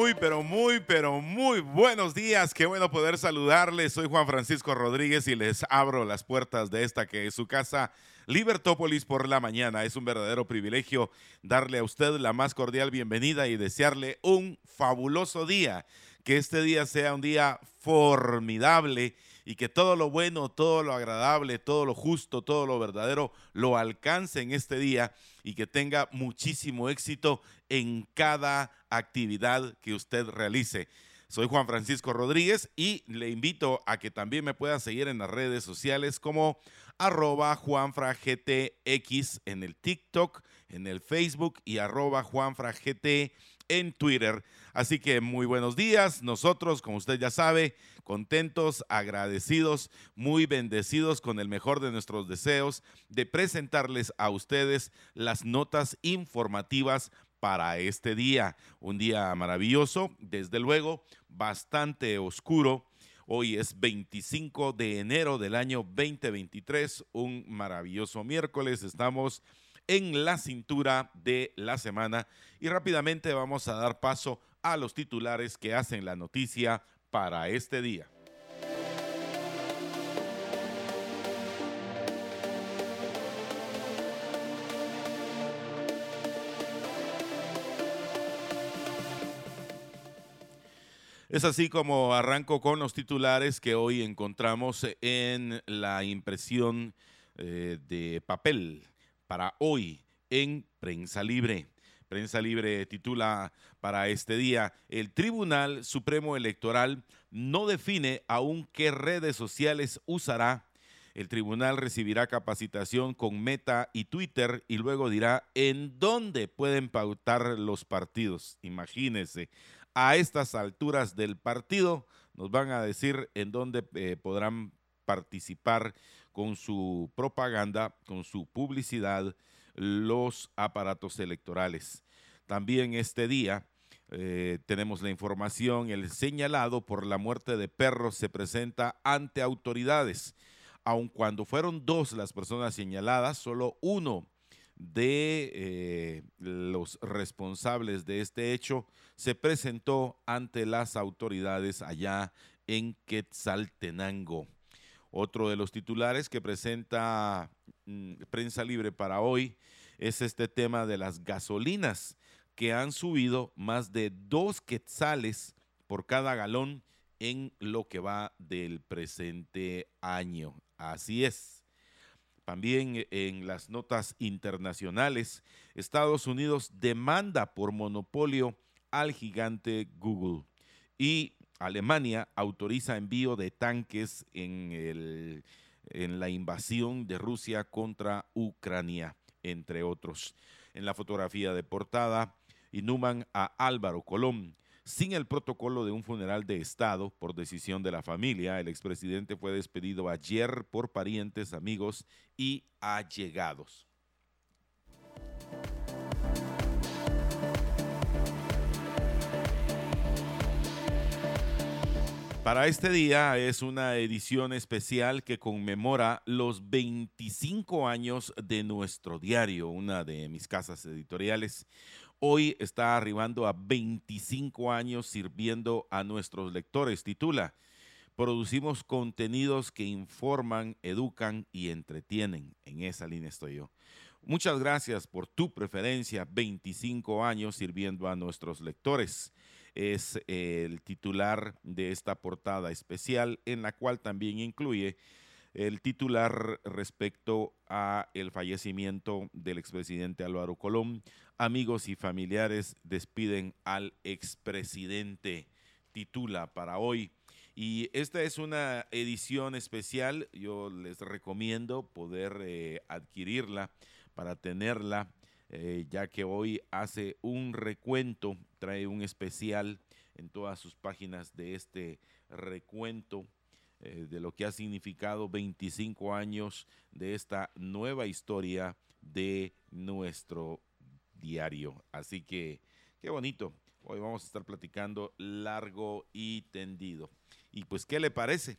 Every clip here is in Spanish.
Muy, pero muy, pero muy buenos días. Qué bueno poder saludarles. Soy Juan Francisco Rodríguez y les abro las puertas de esta que es su casa, Libertópolis por la mañana. Es un verdadero privilegio darle a usted la más cordial bienvenida y desearle un fabuloso día. Que este día sea un día formidable y que todo lo bueno, todo lo agradable, todo lo justo, todo lo verdadero lo alcance en este día y que tenga muchísimo éxito en cada actividad que usted realice. Soy Juan Francisco Rodríguez y le invito a que también me pueda seguir en las redes sociales como arroba juanfragtx en el TikTok, en el Facebook y arroba juanfragt en Twitter. Así que muy buenos días. Nosotros, como usted ya sabe, contentos, agradecidos, muy bendecidos con el mejor de nuestros deseos de presentarles a ustedes las notas informativas para este día. Un día maravilloso, desde luego, bastante oscuro. Hoy es 25 de enero del año 2023, un maravilloso miércoles. Estamos en la cintura de la semana y rápidamente vamos a dar paso a los titulares que hacen la noticia para este día. Es así como arranco con los titulares que hoy encontramos en la impresión eh, de papel para hoy en Prensa Libre. Prensa Libre titula para este día, el Tribunal Supremo Electoral no define aún qué redes sociales usará. El tribunal recibirá capacitación con Meta y Twitter y luego dirá en dónde pueden pautar los partidos. Imagínense, a estas alturas del partido nos van a decir en dónde eh, podrán participar con su propaganda, con su publicidad, los aparatos electorales. También este día eh, tenemos la información, el señalado por la muerte de perros se presenta ante autoridades. Aun cuando fueron dos las personas señaladas, solo uno de eh, los responsables de este hecho se presentó ante las autoridades allá en Quetzaltenango. Otro de los titulares que presenta mm, Prensa Libre para hoy es este tema de las gasolinas que han subido más de dos quetzales por cada galón en lo que va del presente año. Así es. También en las notas internacionales, Estados Unidos demanda por monopolio al gigante Google y Alemania autoriza envío de tanques en, el, en la invasión de Rusia contra Ucrania, entre otros. En la fotografía de portada, inhuman a Álvaro Colón. Sin el protocolo de un funeral de Estado por decisión de la familia, el expresidente fue despedido ayer por parientes, amigos y allegados. Para este día es una edición especial que conmemora los 25 años de nuestro diario, una de mis casas editoriales. Hoy está arribando a 25 años sirviendo a nuestros lectores. Titula, producimos contenidos que informan, educan y entretienen. En esa línea estoy yo. Muchas gracias por tu preferencia, 25 años sirviendo a nuestros lectores es el titular de esta portada especial, en la cual también incluye el titular respecto a el fallecimiento del expresidente Álvaro Colón. Amigos y familiares despiden al expresidente, titula para hoy. Y esta es una edición especial, yo les recomiendo poder eh, adquirirla para tenerla, eh, ya que hoy hace un recuento trae un especial en todas sus páginas de este recuento eh, de lo que ha significado 25 años de esta nueva historia de nuestro diario. Así que, qué bonito. Hoy vamos a estar platicando largo y tendido. Y pues, ¿qué le parece?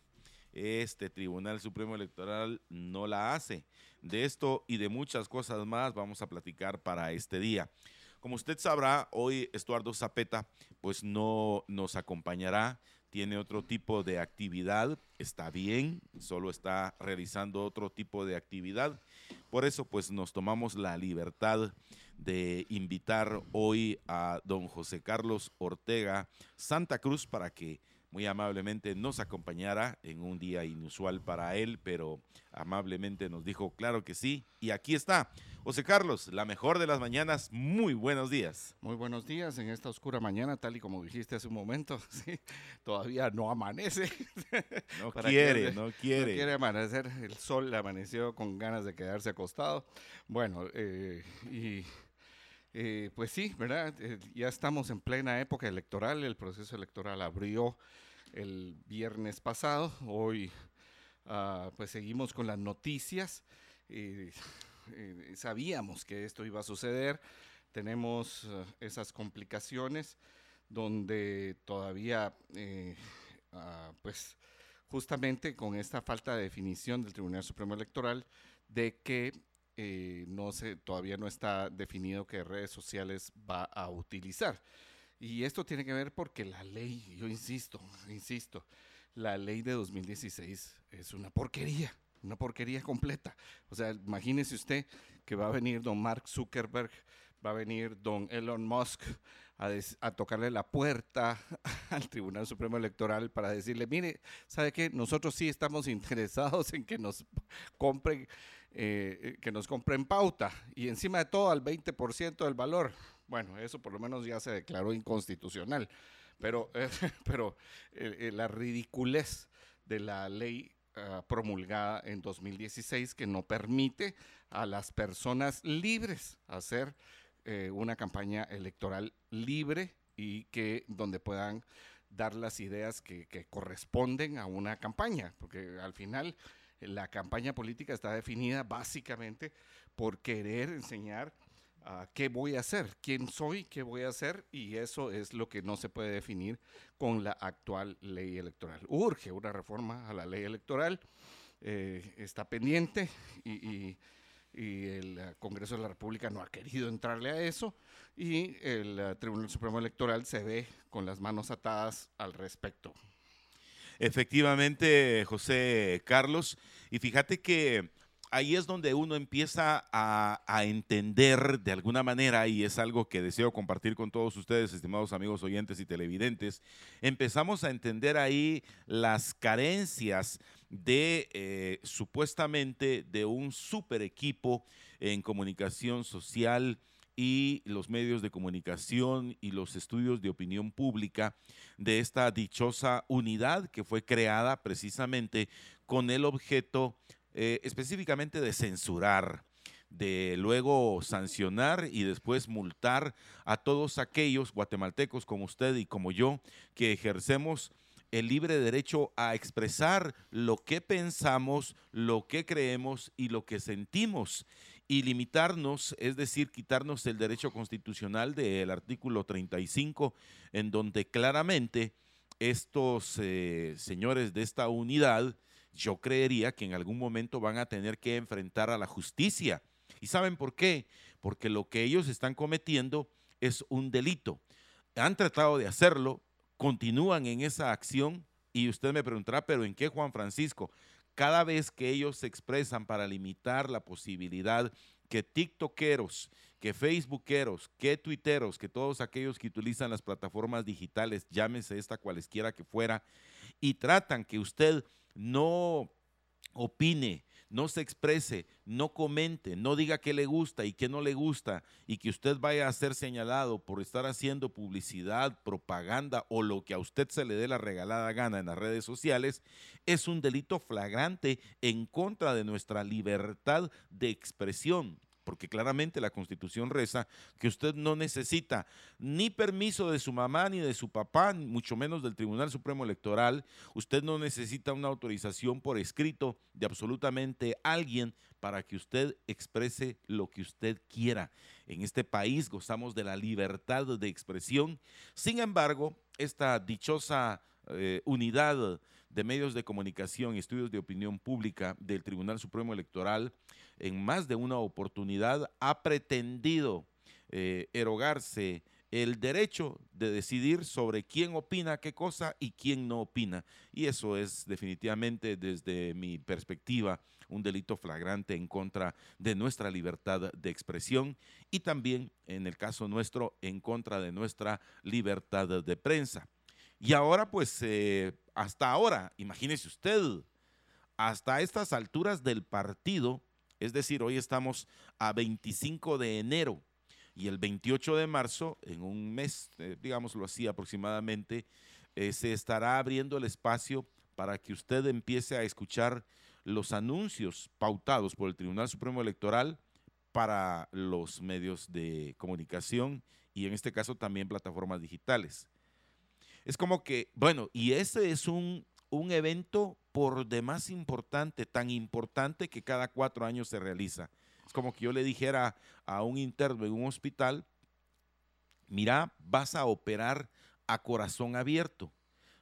Este Tribunal Supremo Electoral no la hace. De esto y de muchas cosas más vamos a platicar para este día. Como usted sabrá, hoy Estuardo Zapeta pues no nos acompañará, tiene otro tipo de actividad, está bien, solo está realizando otro tipo de actividad. Por eso pues nos tomamos la libertad de invitar hoy a don José Carlos Ortega Santa Cruz para que muy amablemente nos acompañara en un día inusual para él, pero amablemente nos dijo, claro que sí, y aquí está. José Carlos, la mejor de las mañanas, muy buenos días. Muy buenos días en esta oscura mañana, tal y como dijiste hace un momento, ¿sí? todavía no amanece. No quiere, no quiere. No quiere amanecer, el sol amaneció con ganas de quedarse acostado. Bueno, eh, y eh, pues sí, ¿verdad? Eh, ya estamos en plena época electoral, el proceso electoral abrió el viernes pasado, hoy ah, pues seguimos con las noticias, eh, sabíamos que esto iba a suceder, tenemos esas complicaciones donde todavía ah, pues justamente con esta falta de definición del Tribunal Supremo Electoral de que eh, no se, todavía no está definido qué redes sociales va a utilizar. Y esto tiene que ver porque la ley, yo insisto, insisto, la ley de 2016 es una porquería, una porquería completa. O sea, imagínese usted que va a venir don Mark Zuckerberg, va a venir don Elon Musk a, a, tocarle la puerta al Tribunal Supremo Electoral para decirle, mire, ¿sabe qué? Nosotros sí estamos interesados en que nos compren eh, eh, que nos compren pauta. Y encima de todo al 20% del valor. Bueno, eso por lo menos ya se declaró inconstitucional, pero, pero eh, la ridiculez de la ley ah, promulgada en 2016 que no permite a las personas libres hacer una campaña electoral libre y que donde puedan dar las ideas que, que corresponden a una campaña, porque al final la campaña política está definida básicamente por querer enseñar a qué voy a hacer, quién soy, qué voy a hacer, y eso es lo que no se puede definir con la actual ley electoral. Urge una reforma a la ley electoral, eh, está pendiente y, el Congreso de la República no ha querido entrarle a eso y el eh, Tribunal Supremo Electoral se ve con las manos atadas al respecto. Efectivamente, José Carlos. Y fíjate que ahí es donde uno empieza a, entender de alguna manera, y es algo que deseo compartir con todos ustedes, estimados amigos oyentes y televidentes, empezamos a entender ahí las carencias de eh, supuestamente de un super equipo en comunicación social y los medios de comunicación y los estudios de opinión pública de esta dichosa unidad que fue creada precisamente con el objeto eh, específicamente de censurar, de luego sancionar y después multar a todos aquellos guatemaltecos como usted y como yo que ejercemos el libre derecho a expresar lo que pensamos, lo que creemos y lo que sentimos y limitarnos, es decir, quitarnos el derecho constitucional del artículo 35, en donde claramente estos eh, señores de esta unidad, yo creería que en algún momento van a tener que enfrentar a la justicia. ¿Y saben por qué? Porque lo que ellos están cometiendo es un delito. Han tratado de hacerlo, continúan en esa acción y usted me preguntará, pero ¿en qué Juan Francisco? Cada vez que ellos se expresan para limitar la posibilidad que TikTokeros, que Facebookeros, que Twitteros, que todos aquellos que utilizan las plataformas digitales, llámese esta cualesquiera que fuera, y tratan que usted no opine, no se exprese, no comente, no diga qué le gusta y qué no le gusta y que usted vaya a ser señalado por estar haciendo publicidad, propaganda o lo que a usted se le dé la regalada gana en las redes sociales, es un delito flagrante en contra de nuestra libertad de expresión. Porque claramente la constitución reza que usted no necesita ni permiso de su mamá ni de su papá, mucho menos del Tribunal Supremo Electoral, usted no necesita una autorización por escrito de absolutamente alguien para que usted exprese lo que usted quiera. En este país gozamos de la libertad de expresión, sin embargo, esta dichosa eh, unidad de medios de comunicación y estudios de opinión pública del Tribunal Supremo Electoral en más de una oportunidad ha pretendido eh, erogarse el derecho de decidir sobre quién opina qué cosa y quién no opina. Y eso es definitivamente desde mi perspectiva un delito flagrante en contra de nuestra libertad de expresión y también, en el caso nuestro, en contra de nuestra libertad de prensa. Y ahora, pues, eh, hasta ahora, imagínese usted, hasta estas alturas del partido, es decir, hoy estamos a 25 de enero y el 28 de marzo, en un mes, eh, digámoslo así aproximadamente, eh, se estará abriendo el espacio para que usted empiece a escuchar los anuncios pautados por el Tribunal Supremo Electoral para los medios de comunicación y en este caso también plataformas digitales. Es como que, bueno, y ese es un un evento por demás importante, tan importante que cada cuatro años se realiza. Es como que yo le dijera a un interno en un hospital, mira, vas a operar a corazón abierto,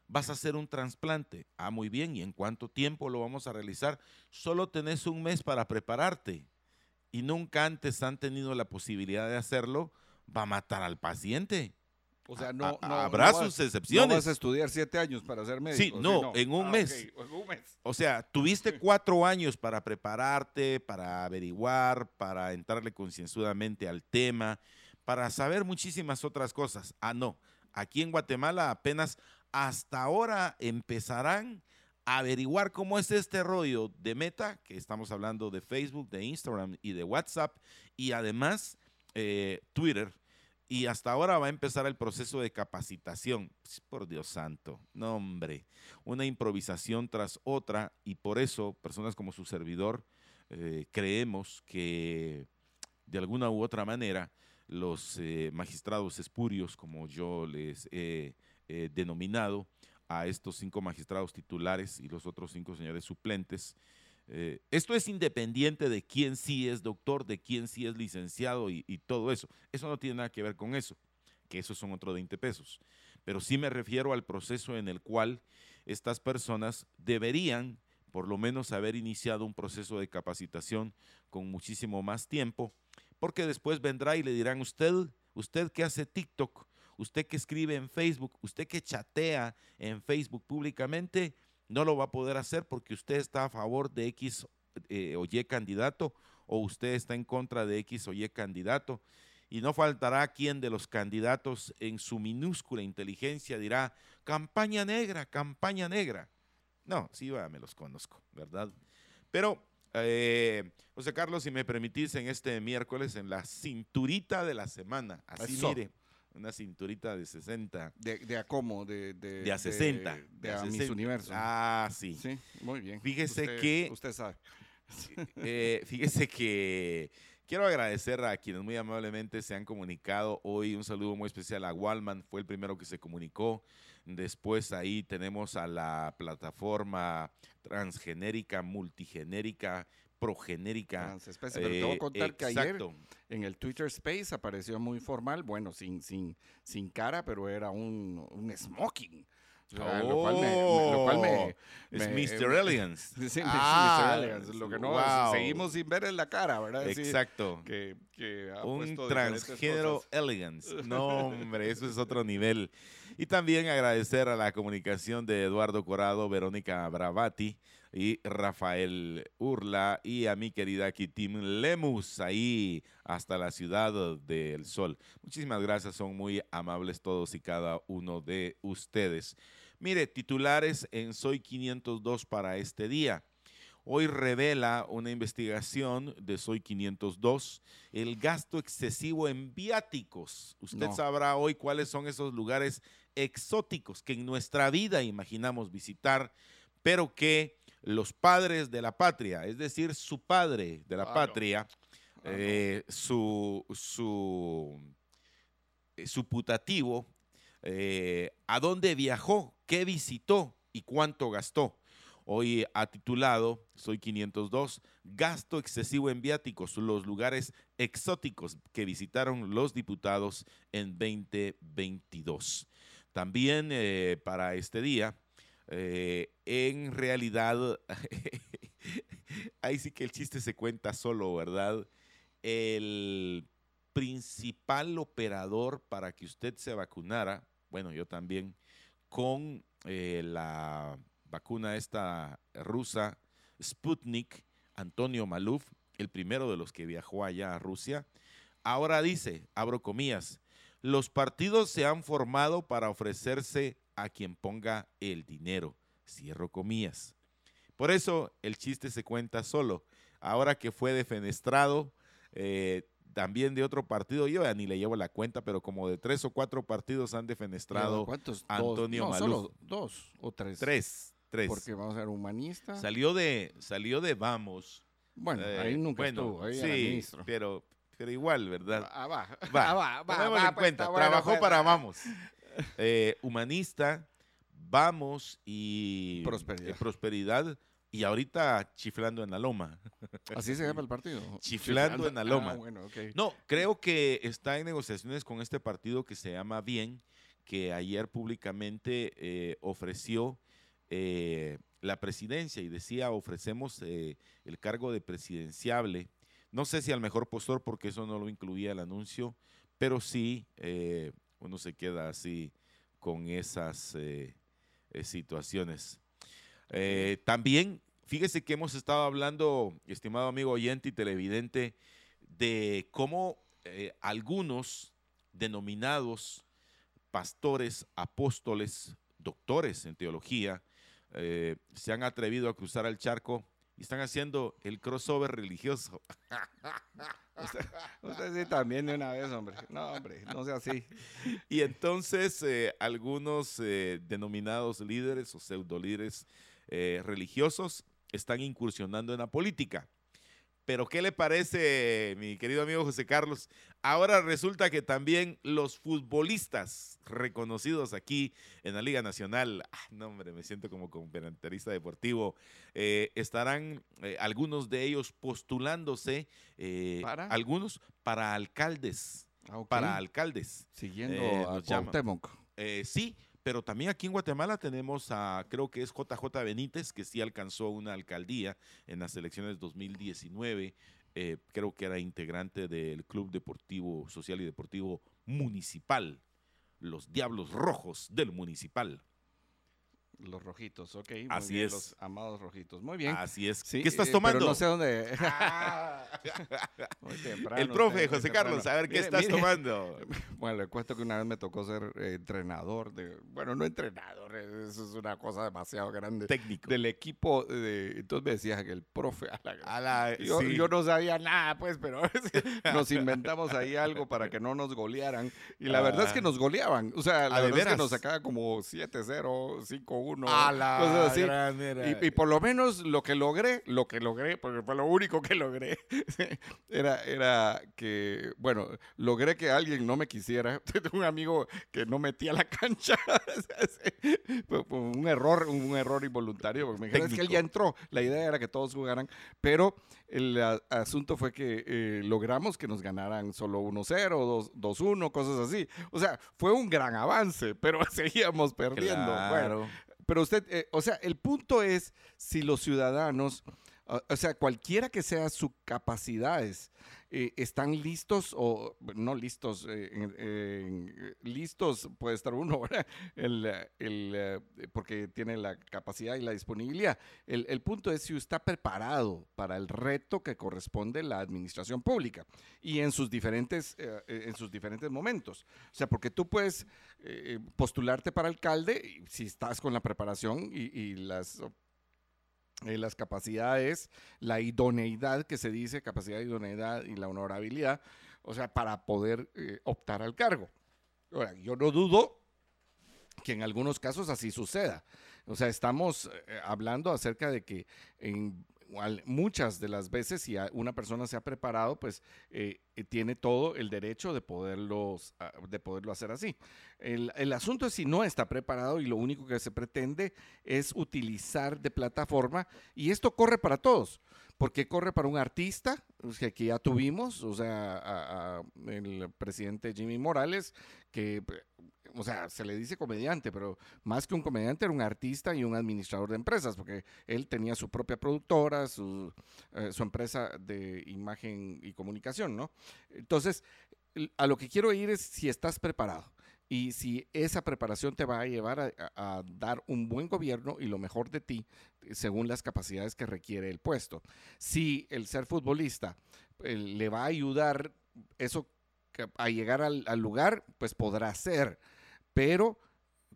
vas a hacer un trasplante. Ah, muy bien, ¿y en cuánto tiempo lo vamos a realizar? Solo tenés un mes para prepararte y nunca antes han tenido la posibilidad de hacerlo, va a matar al paciente. O sea, no, habrá sus excepciones. No vas a estudiar siete años para ser médico. Sí, no, En, un ah, mes. en un mes. O sea, tuviste cuatro años para prepararte, para averiguar, para entrarle concienzudamente al tema, para saber muchísimas otras cosas. Ah, no. Aquí en Guatemala apenas hasta ahora empezarán a averiguar cómo es este rollo de meta, que estamos hablando de Facebook, de Instagram y de WhatsApp, y además eh, Twitter y hasta ahora va a empezar el proceso de capacitación. Por Dios santo, no hombre, una improvisación tras otra y por eso personas como su servidor eh, creemos que de alguna u otra manera los eh, magistrados espurios, como yo les he denominado a estos cinco magistrados titulares y los otros cinco señores suplentes, eh, esto es independiente de quién sí es doctor, de quién sí es licenciado y, todo eso. Eso no tiene nada que ver con eso, que esos son otros 20 pesos. Pero sí me refiero al proceso en el cual estas personas deberían por lo menos haber iniciado un proceso de capacitación con muchísimo más tiempo, porque después vendrá y le dirán usted, usted que hace TikTok, usted que escribe en Facebook, usted que chatea en Facebook públicamente, no lo va a poder hacer porque usted está a favor de X eh, o Y candidato o usted está en contra de X o Y candidato. Y no faltará quien de los candidatos en su minúscula inteligencia dirá, campaña negra, campaña negra. No, sí, me los conozco, ¿verdad? Pero, eh, José Carlos, si me permitís, en este miércoles, en la cinturita de la semana, así mire, una cinturita de 60. ¿De, de a cómo? De, de, a 60. De, a mis universo. Ah, sí. Sí, muy bien. Fíjese que... Usted sabe. Eh, fíjese que quiero agradecer a quienes muy amablemente se han comunicado hoy. Un saludo muy especial a Walman, fue el primero que se comunicó. Después ahí tenemos a la plataforma transgenérica, multigenérica, progenérica. Pero te voy a contar que ayer en el Twitter Space apareció muy formal, bueno, sin, sin, sin cara, pero era un, un smoking. Oh, lo cual me, lo cual me, es Mr. Elegance. Sí, ah, Mr. Lo que no seguimos sin ver en la cara, ¿verdad? Exacto. que, que un transgénero elegance. No, hombre, eso es otro nivel. Y también agradecer a la comunicación de Eduardo Corado, Verónica Bravati, y Rafael Urla y a mi querida Kitim Lemus ahí hasta la ciudad del sol. Muchísimas gracias, son muy amables todos y cada uno de ustedes. Mire, titulares en Soy 502 para este día. Hoy revela una investigación de Soy 502 el gasto excesivo en viáticos. Usted sabrá hoy cuáles son esos lugares exóticos que en nuestra vida imaginamos visitar, pero que los padres de la patria, es decir, su padre de la patria, eh, su, su, eh, su putativo, eh, a dónde viajó, qué visitó y cuánto gastó. Hoy ha titulado, soy 502, gasto excesivo en viáticos, los lugares exóticos que visitaron los diputados en 2022. También eh, para este día, eh, en realidad, ahí sí que el chiste se cuenta solo, ¿verdad? El principal operador para que usted se vacunara, bueno, yo también, con eh, la vacuna esta rusa Sputnik, Antonio Maluf, el primero de los que viajó allá a Rusia, ahora dice, abro comillas, los partidos se han formado para ofrecerse a quien ponga el dinero, cierro comillas. Por eso el chiste se cuenta solo. Ahora que fue defenestrado, eh, también de otro partido, yo ya ni le llevo la cuenta, pero como de tres o cuatro partidos han defenestrado ¿Cuántos? Antonio dos. No, Maluf. solo dos o tres. Tres, tres. Porque vamos a ser humanista. Salió de, salió de Vamos. bueno, eh, ahí nunca bueno, estuvo, ahí sí, era ministro. pero, pero igual, ¿verdad? Ah, va. Va, Ah, va, va, tomémoslo va, en pues, cuenta. está bueno, Trabajó pues. para Vamos. Eh, humanista, Vamos y Prosperidad. eh, prosperidad. Y ahorita chiflando en la loma. Así se llama el partido. Chiflando en la loma. Ah, bueno, ok. No, creo que está en negociaciones con este partido que se llama Bien, que ayer públicamente eh, ofreció la presidencia y decía ofrecemos el cargo de presidenciable. No sé si al mejor postor, porque eso no lo incluía el anuncio, pero sí eh, uno se queda así con esas eh, eh, situaciones. Eh, también, fíjese que hemos estado hablando, estimado amigo oyente y televidente, de cómo algunos denominados pastores, apóstoles, doctores en teología, se han atrevido a cruzar el charco y están haciendo el crossover religioso. Usted sí también de una vez, hombre. No, hombre, no sea así. Y entonces eh, algunos eh, denominados líderes o pseudolíderes eh, religiosos están incursionando en la política. Pero ¿qué le parece, mi querido amigo José Carlos? Ahora resulta que también los futbolistas reconocidos aquí en la Liga Nacional, ah, no hombre, me siento como comentarista deportivo, eh, estarán eh, algunos de ellos postulándose, eh, ¿Para? algunos para alcaldes, Ah, para alcaldes. Siguiendo eh, a. Cuauhtémoc. Eh, sí, pero también aquí en Guatemala tenemos a, creo que es JJ Benítez, que sí alcanzó una alcaldía en las elecciones 2019. Eh, creo que era integrante del Club Deportivo Social y Deportivo Municipal, los Diablos Rojos del Municipal. Los rojitos, ok. muy Así bien, es. Los amados rojitos. Muy bien. Así es. Sí, ¿Qué estás eh, tomando? Pero no sé dónde. Muy temprano, El profe José Carlos, a ver qué estás mire, tomando. Bueno, le cuento que una vez me tocó ser eh, entrenador de, bueno, no entrenador, eh, eso es una cosa demasiado grande. Técnico. Del equipo, de, entonces me decía que el profe, a la- A la- yo, sí. yo no sabía nada, pues, pero nos inventamos ahí algo para que no nos golearan. Y la verdad es que Ah. nos goleaban. O sea, la ¿Ah, verdad es que nos sacaba como 7-0, 5-1, A la cosas así. gran. Y, y por lo menos lo que logré, lo que logré, porque fue lo único que logré, era, era que, bueno, logré que alguien no me quisiera. Tengo un amigo que no metía la cancha. un error, un error involuntario. Porque me dijeron, es que él ya entró. La idea era que todos jugaran, pero el a- asunto fue que eh, logramos que nos ganaran solo 1-0, 2- 2-1, cosas así. O sea, fue un gran avance, pero seguíamos perdiendo. Bueno, Claro. pero usted, eh, o sea, el punto es si los ciudadanos, o- o sea, cualquiera que sea sus capacidades, eh, están listos o no listos, eh, en- listos puede estar uno, ¿verdad? El, eh, el, eh, porque tiene la capacidad y la disponibilidad. El, punto es si está preparado para el reto que corresponde la administración pública y en sus diferentes, eh, eh, en sus diferentes momentos. O sea, porque tú puedes eh, postularte para alcalde si estás con la preparación y, y las, eh, las capacidades, la idoneidad que se dice, capacidad, idoneidad y la honorabilidad, o sea, para poder eh, optar al cargo. Ahora, yo no dudo que en algunos casos así suceda. O sea, estamos eh, hablando acerca de que en muchas de las veces, si una persona se ha preparado, pues eh, eh, tiene todo el derecho de, poderlos, ah, de poderlo hacer así. El, el, asunto es si no está preparado y lo único que se pretende es utilizar de plataforma, y esto corre para todos. porque corre para un artista que aquí ya tuvimos? O sea, el presidente Jimmy Morales, que o sea, se le dice comediante, pero más que un comediante era un artista y un administrador de empresas, porque él tenía su propia productora, su, eh, empresa de imagen y comunicación, ¿no? Entonces, a lo que quiero ir es si estás preparado y si esa preparación te va a llevar a, dar un buen gobierno y lo mejor de ti según las capacidades que requiere el puesto. Si el ser futbolista eh, le va a ayudar eso a llegar al lugar, pues podrá ser pero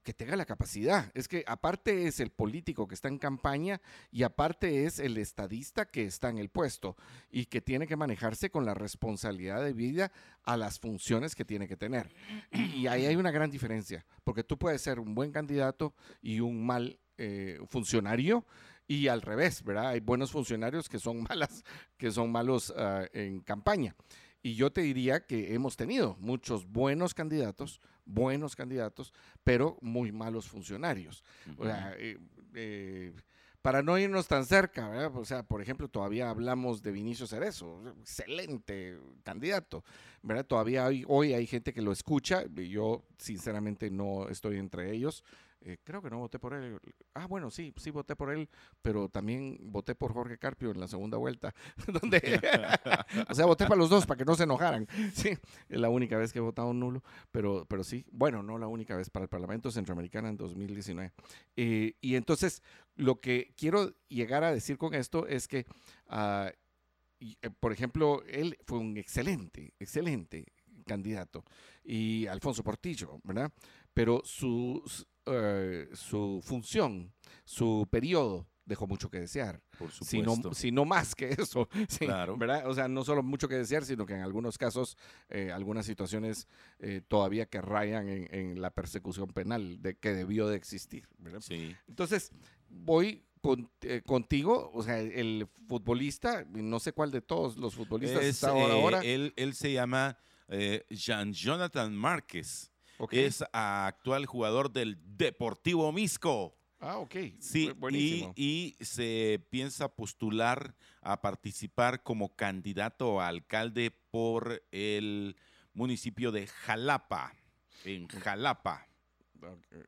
que tenga la capacidad. Es que aparte es el político que está en campaña y aparte es el estadista que está en el puesto y que tiene que manejarse con la responsabilidad de vida a las funciones que tiene que tener. Y, ahí hay una gran diferencia, porque tú puedes ser un buen candidato y un mal eh, funcionario y al revés, ¿verdad? Hay buenos funcionarios que son malas, que son malos uh, en campaña. Y yo te diría que hemos tenido muchos buenos candidatos, buenos candidatos, pero muy malos funcionarios. O sea, eh, eh, para no irnos tan cerca, ¿verdad? O sea, por ejemplo, todavía hablamos de Vinicio Cerezo, excelente candidato, ¿verdad? Todavía hoy, hoy hay gente que lo escucha, yo sinceramente no estoy entre ellos, eh, creo que no voté por él. Ah, bueno, sí, sí voté por él, pero también voté por Jorge Carpio en la segunda vuelta. donde, o sea, voté para los dos, para que no se enojaran. Sí, es la única vez que he votado nulo, pero, pero sí, bueno, no la única vez para el Parlamento Centroamericano en 2019. Eh, y entonces, lo que quiero llegar a decir con esto es que, uh, por ejemplo, él fue un excelente, excelente candidato, y Alfonso Portillo, ¿verdad? Pero sus eh, su función, su periodo dejó mucho que desear. Por Si no, más que eso. ¿verdad? O sea, no solo mucho que desear, sino que en algunos casos, eh, algunas situaciones eh, todavía que rayan en, la persecución penal de, que debió de existir. Entonces, voy contigo, o sea, el futbolista, no sé cuál de todos los futbolistas está ahora. Él, él se llama Jean Jonathan Márquez. Es actual jugador del Deportivo Misco. Ah, ok. Sí, y, se piensa postular a participar como candidato a alcalde por el municipio de Jalapa, en Jalapa.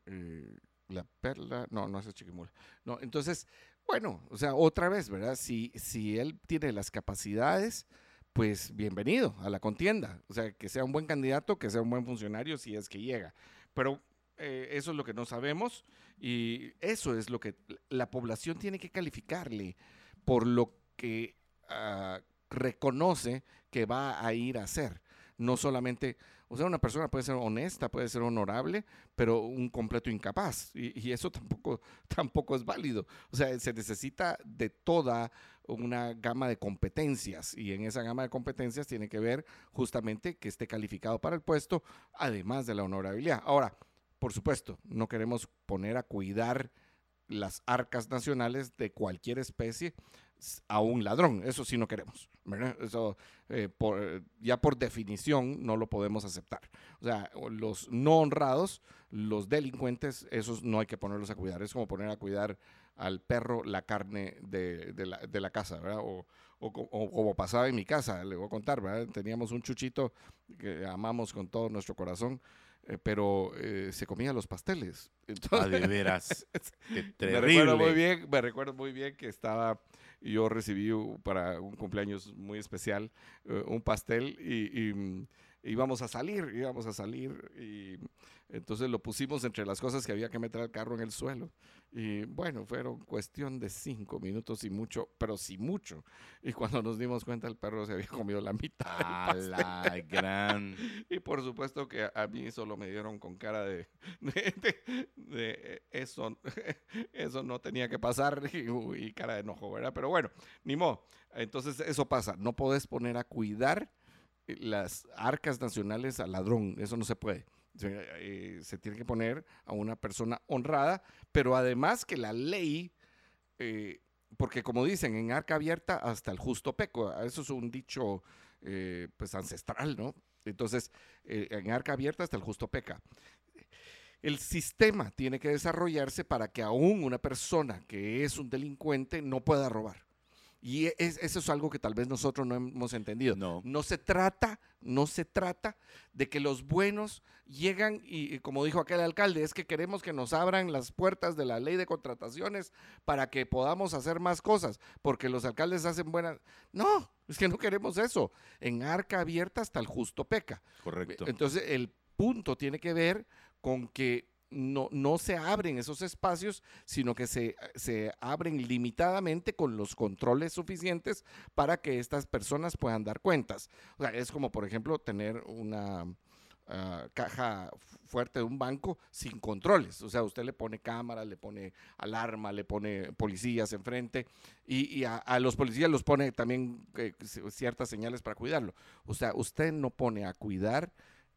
Eh, la perla, no, no es Chiquimula. No, entonces, bueno, o sea, otra vez, ¿verdad? Si, si él tiene las capacidades, pues bienvenido a la contienda. O sea, que sea un buen candidato, que sea un buen funcionario si es que llega. Pero eh, eso es lo que no sabemos y eso es lo que la población tiene que calificarle por lo que uh, reconoce que va a ir a hacer. No solamente, o sea, una persona puede ser honesta, puede ser honorable, pero un completo incapaz. Y, y eso tampoco, tampoco es válido. O sea, se necesita de toda una gama de competencias y en esa gama de competencias tiene que ver justamente que esté calificado para el puesto, además de la honorabilidad. Ahora, por supuesto, no queremos poner a cuidar las arcas nacionales de cualquier especie a un ladrón. Eso sí no queremos. Eso eh, ya por definición no lo podemos aceptar. O sea, los no honrados, los delincuentes, esos no hay que ponerlos a cuidar. Es como poner a cuidar al perro la carne de, la, de la, casa, ¿verdad? O, o, como pasaba en mi casa, le voy a contar, ¿verdad? Teníamos un chuchito que amamos con todo nuestro corazón, eh, pero eh, se comía los pasteles. ah, de veras. me recuerdo muy bien, me recuerdo muy bien que estaba, yo recibí para un cumpleaños muy especial eh, un pastel y, y mm, íbamos a salir, íbamos a salir y entonces lo pusimos entre las cosas que había que meter al carro en el suelo. Y bueno, fueron cuestión de cinco minutos y mucho, pero sí mucho. Y cuando nos dimos cuenta, el perro se había comido la mitad. Ah, la gran. Y por supuesto que a mí solo me dieron con cara de, de, eso, eso no tenía que pasar y, cara de enojo, ¿verdad? Pero bueno, ni modo. Entonces eso pasa. No podés poner a cuidar las arcas nacionales al ladrón. Eso no se puede. Eh, se tiene que poner a una persona honrada, pero además que la ley eh, porque como dicen, en arca abierta hasta el justo peco. Eso es un dicho eh, pues ancestral, ¿no? Entonces, en arca abierta hasta el justo peca. El sistema tiene que desarrollarse para que aún una persona que es un delincuente no pueda robar. Y eso es algo que tal vez nosotros no hemos entendido. No. No se trata, no se trata de que los buenos llegan y, como dijo aquel alcalde, es que queremos que nos abran las puertas de la ley de contrataciones para que podamos hacer más cosas, porque los alcaldes hacen buenas. No, es que no queremos eso. En arca abierta hasta el justo peca. Correcto. Entonces, el punto tiene que ver con que no, no se abren esos espacios, sino que se, se abren limitadamente con los controles suficientes para que estas personas puedan dar cuentas. Es como, por ejemplo, tener una, ah, caja fuerte de un banco sin controles. O sea, usted le pone cámara, le pone alarma, le pone policías enfrente y, y a, a, los policías los pone también eh, ciertas señales para cuidarlo. O sea, usted no pone a cuidar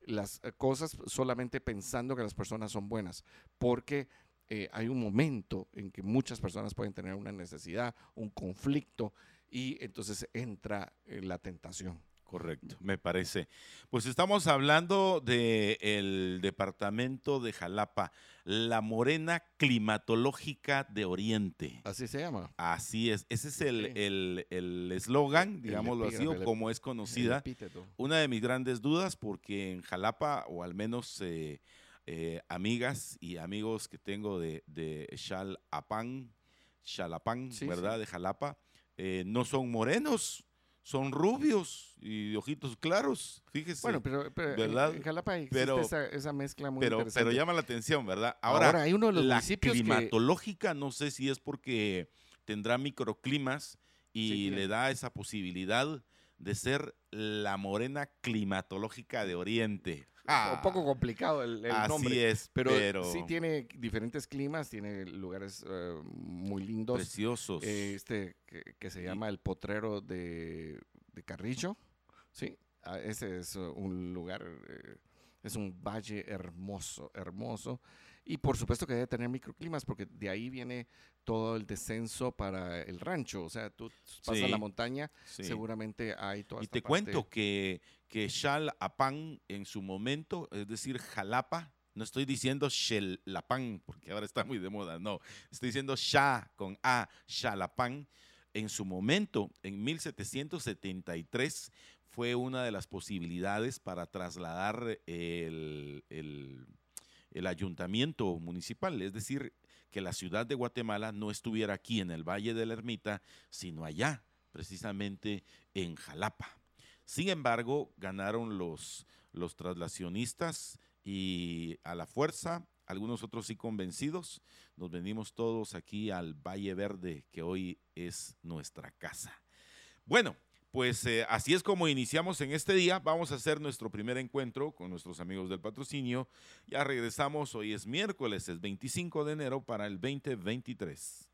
las eh, cosas solamente pensando que las personas son buenas, porque eh, hay un momento en que muchas personas pueden tener una necesidad, un conflicto, y entonces entra eh, la tentación. Correcto, me parece. Pues estamos hablando del departamento de Jalapa, la morena climatológica de Oriente. Así se llama. Así es, ese es el eslogan, el, el, digámoslo así, o como es conocida. Una de mis grandes dudas, porque en Jalapa, o al menos eh, eh, amigas y amigos que tengo de, de Xalapán, Xalapán, sí, ¿verdad? Sí. De Jalapa, eh, no son morenos son rubios y ojitos claros, fíjese. Bueno, pero, pero ¿verdad? en Jalapa existe pero, esa, esa, mezcla muy pero, interesante. Pero llama la atención, ¿verdad? Ahora, Ahora hay uno de los la municipios climatológica, que... no sé si es porque tendrá microclimas y Sí, le da esa posibilidad de ser la morena climatológica de Oriente. Ah, un poco complicado el, el así nombre. es, pero, pero, sí tiene diferentes climas, tiene lugares uh, muy lindos. preciosos. Eh, este que, que, se llama el potrero de, de Carrillo, ¿sí? Ah, ese es uh, un lugar, eh, es un valle hermoso, hermoso. Y por supuesto que debe tener microclimas, porque de ahí viene todo el descenso para el rancho. O sea, tú pasas Sí, la montaña, sí. seguramente hay toda Y esta te parte- cuento que, que en su momento, es decir, Jalapa, no estoy diciendo Xelapán, porque ahora está muy de moda, no, estoy diciendo Xa con A, Xalapán, en su momento, en 1773, fue una de las posibilidades para trasladar el, el- el ayuntamiento municipal, es decir, que la ciudad de Guatemala no estuviera aquí en el Valle de la Ermita, sino allá, precisamente en Jalapa. Sin embargo, ganaron los, los traslacionistas y a la fuerza, algunos otros sí convencidos, nos venimos todos aquí al Valle Verde, que hoy es nuestra casa. Bueno, pues eh, así es como iniciamos en este día. Vamos a hacer nuestro primer encuentro con nuestros amigos del patrocinio. Ya regresamos, hoy es miércoles, es 25 de enero para el 2023.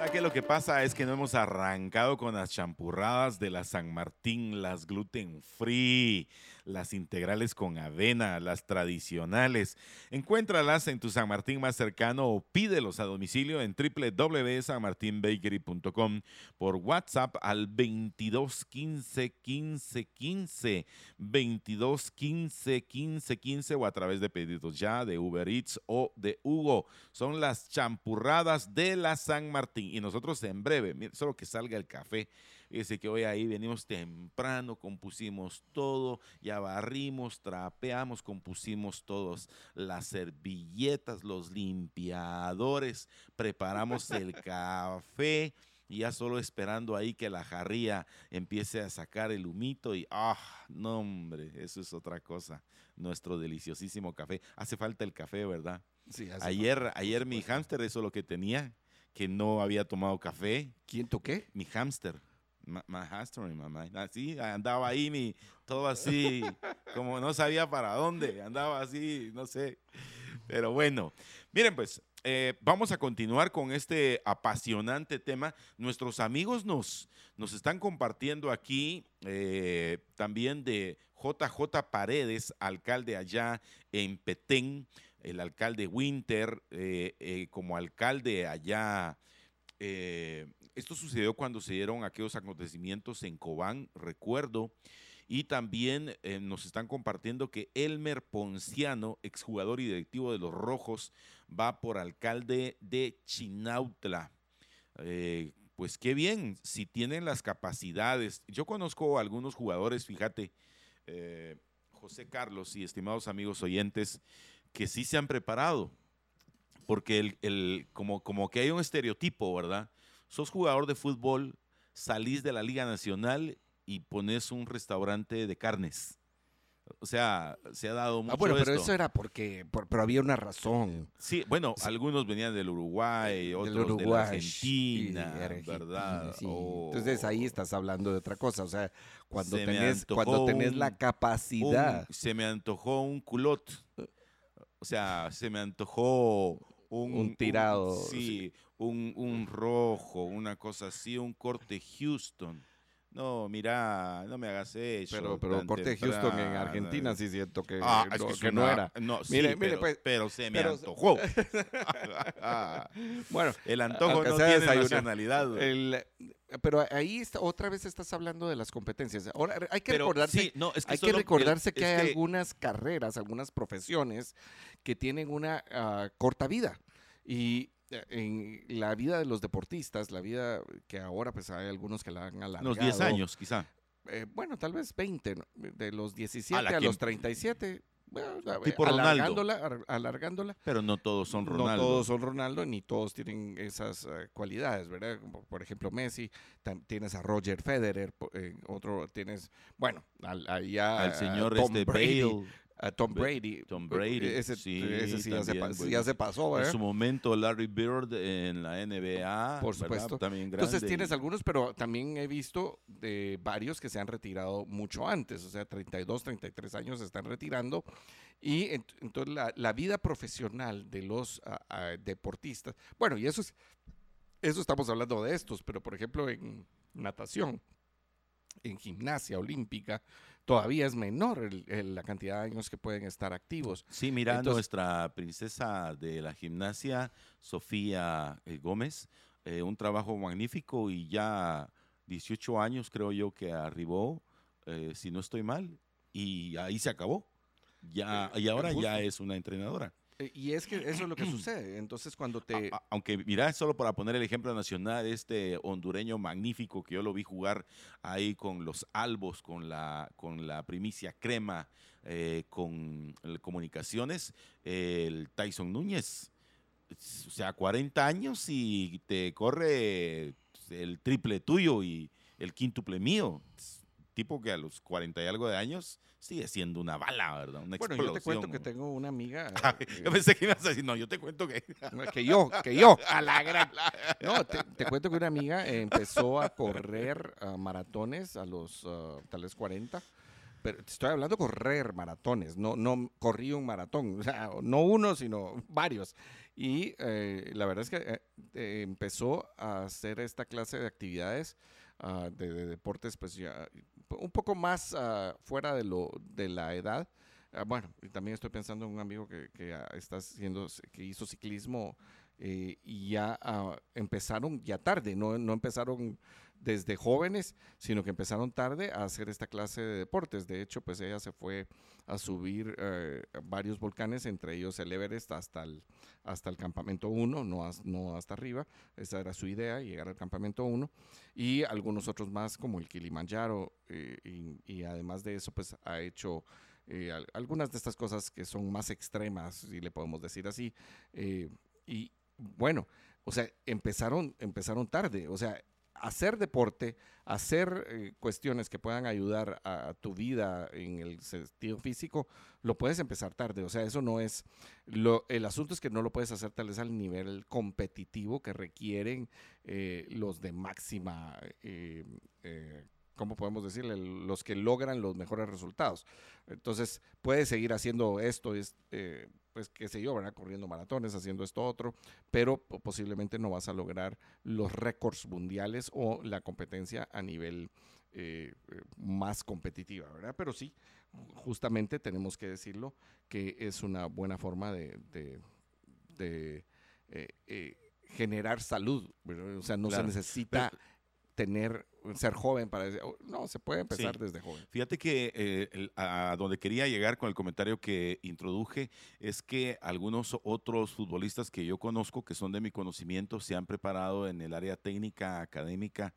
¿Sabe qué? Lo que pasa es que no hemos arrancado con las champurradas de la San Martín, las gluten free, las integrales con avena, las tradicionales. Encuéntralas en tu San Martín más cercano o pídelos a domicilio en www.sanmartinbakery.com por WhatsApp al 22 15 15 15 22 15 15 15 o a través de pedidos ya de Uber Eats o de Hugo. Son las champurradas de la San Martín y nosotros en breve, mire, solo que salga el café. Fíjese que hoy ahí venimos temprano, compusimos todo, ya barrimos, trapeamos, compusimos todos las servilletas, los limpiadores, preparamos el café y ya solo esperando ahí que la jarría empiece a sacar el humito y ah, no hombre, eso es otra cosa, nuestro deliciosísimo café. Hace falta el café, ¿verdad? Sí, hace Ayer, falta, ayer mi hámster, eso es lo que tenía, que no había tomado café ¿Quién toqué? mi hámster. Ma hamster, mi mamá. Así andaba ahí, mi, todo así, como no sabía para dónde, andaba así, no sé. Pero bueno, miren pues, eh, vamos a continuar con este apasionante tema. Nuestros amigos nos, nos están compartiendo aquí eh, también de JJ Paredes, alcalde allá en Petén, el alcalde Winter, eh, eh, como alcalde allá. eh, esto sucedió cuando se dieron aquellos acontecimientos en Cobán, recuerdo. Y también nos están compartiendo que Elmer Ponciano, exjugador y directivo de los Rojos, va por alcalde de Chinautla. Pues qué bien, si tienen las capacidades. Yo conozco a algunos jugadores, fíjate, José Carlos y estimados amigos oyentes, que sí se han preparado. Porque el, el- como, como que hay un estereotipo, ¿verdad? Sos jugador de fútbol, salís de la Liga Nacional y pones un restaurante de carnes. O sea, se ha dado mucho Ah, bueno, pero esto. eso era porque, por- pero había una razón. Sí, bueno, algunos venían del Uruguay, otros de la Uruguay, Argentina, y Argentina, ¿verdad? sí. Entonces ahí estás hablando de otra cosa. O sea, cuando Se tenés, cuando tenés la capacidad. un- se me antojó un culot. O sea, se me antojó un, Un tirado, sí, un, un rojo, una cosa así, un corte Houston. No, mira, no me hagas eso. Pero, pero corte Houston en temprano. Argentina sí siento que, Ah, no, es que, que no una- era. No, sí, Mire, mire, pero, pues, pero se me pero- antojó. Bueno, El antojo no tiene nacionalidad. el- pero ahí está, otra vez estás hablando de las competencias. Ahora hay que Pero recordarse sí, no, es que hay que el- recordarse que hay algunas carreras, algunas profesiones que tienen una ah, corta vida. Y en la vida de los deportistas, la vida que ahora pues hay algunos que la han alargado. unos 10 años, quizá. eh, bueno, tal vez 20, ¿no? de los 17 Ala, a ¿quién? los 37. Bueno, a Tipo Ronaldo. alargándola, ar- alargándola. Pero no todos son No Ronaldo. todos son Ronaldo ni todos tienen esas eh, cualidades, ¿verdad? Como, por ejemplo, Messi, tienes a Roger Federer, eh, otro tienes, bueno, al, allá Al señor Tom este Brady, Bale. Tom Brady. Tom Brady, Ese sí, ese sí, ya se, ya pasó, En ¿verdad? su momento, Larry Bird en la NBA. Por supuesto. También. Entonces tienes algunos, pero también he visto de varios que se han retirado mucho antes, o sea, 32, 33 años se están retirando. Y ent- entonces la, la vida profesional de los deportistas, bueno, y eso es, eso estamos hablando de estos, pero por ejemplo en natación, en gimnasia olímpica, todavía es menor el- el- la cantidad de años que pueden estar activos. Sí, mira, Entonces- nuestra princesa de la gimnasia, Sofía eh, Gómez, eh, un trabajo magnífico y ya 18 años creo yo que arribó, eh, si no estoy mal, y ahí se acabó. Ya, y ahora ya es una entrenadora. Eh, Y es que eso es lo que sucede. Entonces cuando te... A- aunque mira, solo para poner el ejemplo nacional, este hondureño magnífico que yo lo vi jugar ahí con los albos, con la, con la primicia crema, eh, con el comunicaciones, el Tyson Núñez. O sea, 40 años y te corre el triple tuyo y el quíntuple mío. Tipo que a los 40 y algo de años sigue siendo una bala, ¿verdad? Una Bueno, yo te cuento explosión. que tengo una amiga... Ay, eh, yo pensé que ibas a decir, no, yo te cuento que... Que yo, que yo, a la gran. No, te, te cuento que una amiga empezó a correr ah, maratones a los ah, tal vez 40. Pero te estoy hablando de correr maratones, no, no corrí un maratón, o sea, no uno, sino varios. Y eh, la verdad es que eh, eh, empezó a hacer esta clase de actividades ah, de, de deportes, pues ya un poco más ah, fuera de, lo, de la edad. Ah, bueno, y también estoy pensando en un amigo que, ah, está haciendo, que hizo ciclismo eh, y ya empezaron ya tarde, no, no empezaron desde jóvenes, sino que empezaron tarde a hacer esta clase de deportes. De hecho, pues ella se fue a subir eh, varios volcanes, entre ellos el Everest hasta el, hasta el campamento 1, no, no hasta arriba. Esa era su idea, llegar al campamento 1. Y algunos otros más, como el Kilimanjaro. eh, y, y además de eso, pues ha hecho eh, al- algunas de estas cosas que son más extremas, si le podemos decir así. eh, y bueno, o sea, empezaron, empezaron tarde. O sea, hacer deporte, hacer eh, cuestiones que puedan ayudar a, tu vida en el sentido físico, lo puedes empezar tarde. O sea, eso no es... El asunto es que no lo puedes hacer tal vez al nivel competitivo que requieren eh, los de máxima... eh, ¿Cómo podemos decirle? Los que logran los mejores resultados. Entonces, puedes seguir haciendo esto, es, pues qué sé yo, ¿verdad? Corriendo maratones, haciendo esto otro, pero po- posiblemente no vas a lograr los récords mundiales o la competencia a nivel eh, eh, más competitiva, ¿verdad? Pero sí, justamente tenemos que decirlo, que es una buena forma de, de, eh, eh, generar salud. O sea, no se necesita tener, ser joven para decir, oh, no, se puede empezar desde joven. Fíjate que eh, a donde quería llegar con el comentario que introduje es que algunos otros futbolistas que yo conozco, que son de mi conocimiento, se han preparado en el área técnica, académica,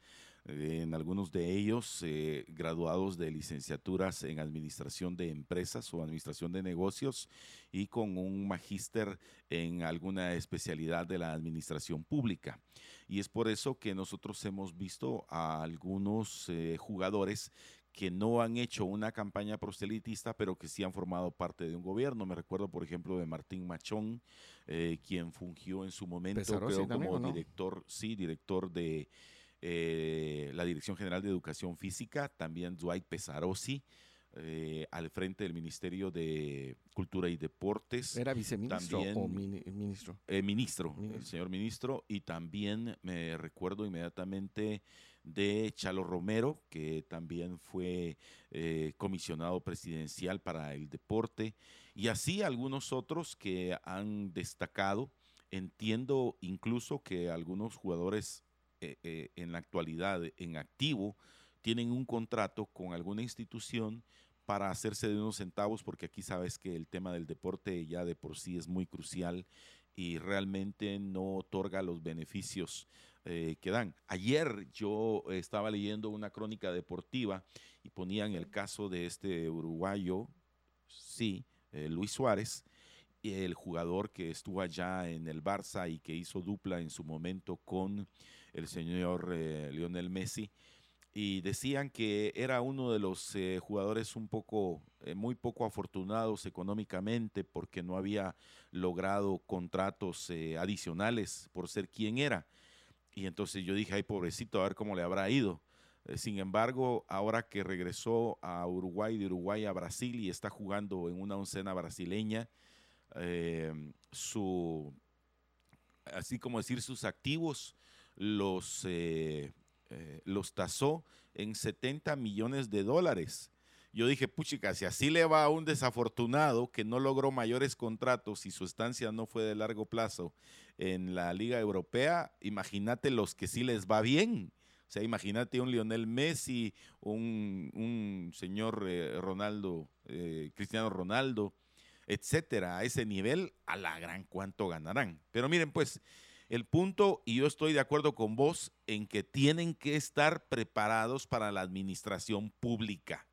en algunos de ellos eh, graduados de licenciaturas en administración de empresas o administración de negocios y con un magíster en alguna especialidad de la administración pública. Y es por eso que nosotros hemos visto a algunos eh, jugadores que no han hecho una campaña proselitista, pero que sí han formado parte de un gobierno. Me recuerdo, por ejemplo, de Martín Machón, eh, quien fungió en su momento como director, sí, director de eh, la Dirección General de Educación Física, también Dwight Pesarosi, eh, al frente del Ministerio de Cultura y Deportes. ¿Era viceministro o ministro? Eh, ministro, el señor ministro. Y también me recuerdo inmediatamente de Chalo Romero, que también fue comisionado presidencial para el deporte. Y así algunos otros que han destacado. Entiendo incluso que algunos jugadores eh, eh, en la actualidad en activo tienen un contrato con alguna institución para hacerse de unos centavos, porque aquí sabes que el tema del deporte ya de por sí es muy crucial y realmente no otorga los beneficios eh, que dan. Ayer yo estaba leyendo una crónica deportiva y ponían el caso de este uruguayo, sí, Luis Suárez, el jugador que estuvo allá en el Barça y que hizo dupla en su momento con el señor eh, Lionel Messi, y decían que era uno de los eh, jugadores un poco, eh, muy poco afortunados económicamente porque no había logrado contratos adicionales por ser quien era. Y entonces yo dije, ay pobrecito, a ver cómo le habrá ido. sin embargo, ahora que regresó a Uruguay, de Uruguay a Brasil y está jugando en una oncena brasileña, su, así como decir, sus activos los, eh, eh, los tasó en 70 millones de dólares. Yo dije, puchica, si así le va a un desafortunado que no logró mayores contratos y su estancia no fue de largo plazo en la Liga Europea, imagínate los que sí les va bien. O sea, imagínate un Lionel Messi, un, un señor eh, Ronaldo, Cristiano Ronaldo, etcétera. A ese nivel, a la gran cuánto ganarán. Pero miren, pues, el punto, y yo estoy de acuerdo con vos, en que tienen que estar preparados para la administración pública.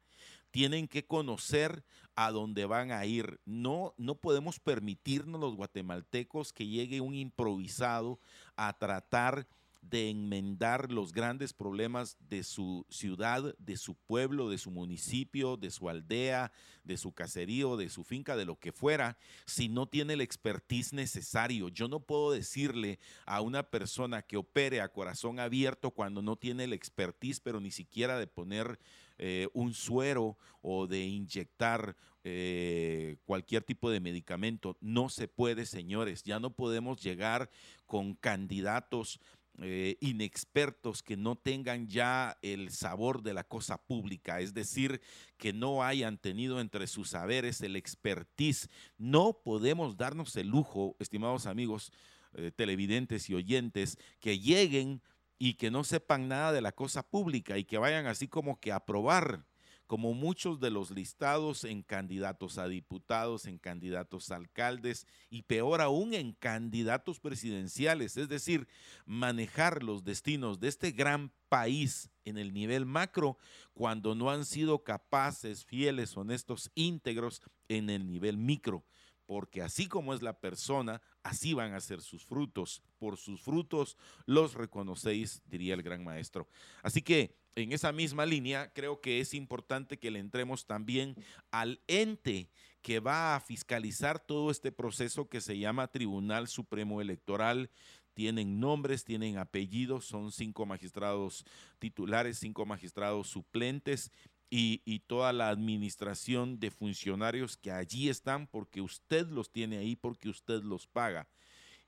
Tienen que conocer a dónde van a ir. No, no podemos permitirnos los guatemaltecos que llegue un improvisado a tratar de enmendar los grandes problemas de su ciudad, de su pueblo, de su municipio, de su aldea, de su caserío, de su finca, de lo que fuera, si no tiene el expertise necesario. Yo no puedo decirle a una persona que opere a corazón abierto cuando no tiene el expertise, pero ni siquiera de poner eh, un suero o de inyectar eh, cualquier tipo de medicamento. No se puede, señores. Ya no podemos llegar con candidatos eh, inexpertos que no tengan ya el sabor de la cosa pública, es decir, que no hayan tenido entre sus saberes el expertise. No podemos darnos el lujo, estimados amigos eh, televidentes y oyentes, que lleguen y que no sepan nada de la cosa pública y que vayan así como que a probar como muchos de los listados en candidatos a diputados, en candidatos a alcaldes y peor aún en candidatos presidenciales, es decir, manejar los destinos de este gran país en el nivel macro cuando no han sido capaces, fieles, honestos, íntegros en el nivel micro porque así como es la persona, así van a ser sus frutos. Por sus frutos los reconocéis, diría el gran maestro. Así que en esa misma línea, creo que es importante que le entremos también al ente que va a fiscalizar todo este proceso que se llama Tribunal Supremo Electoral. Tienen nombres, tienen apellidos, son cinco magistrados titulares, cinco magistrados suplentes y, toda la administración de funcionarios que allí están porque usted los tiene ahí, porque usted los paga.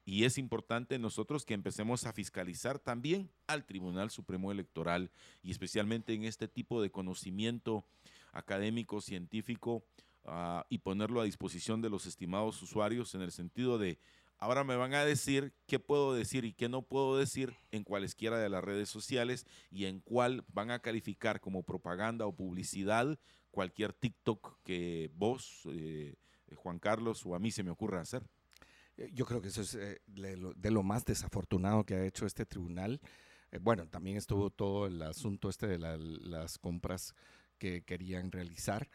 Y es importante nosotros que empecemos a fiscalizar también al Tribunal Supremo Electoral y especialmente en este tipo de conocimiento académico, científico, ah, y ponerlo a disposición de los estimados usuarios en el sentido de, ahora me van a decir qué puedo decir y qué no puedo decir en cualesquiera de las redes sociales y en cuál van a calificar como propaganda o publicidad cualquier TikTok que vos, eh, Juan Carlos, o a mí se me ocurra hacer. Eh, yo creo que eso es eh, de lo más desafortunado que ha hecho este tribunal. bueno, también estuvo todo el asunto este de las compras que querían realizar.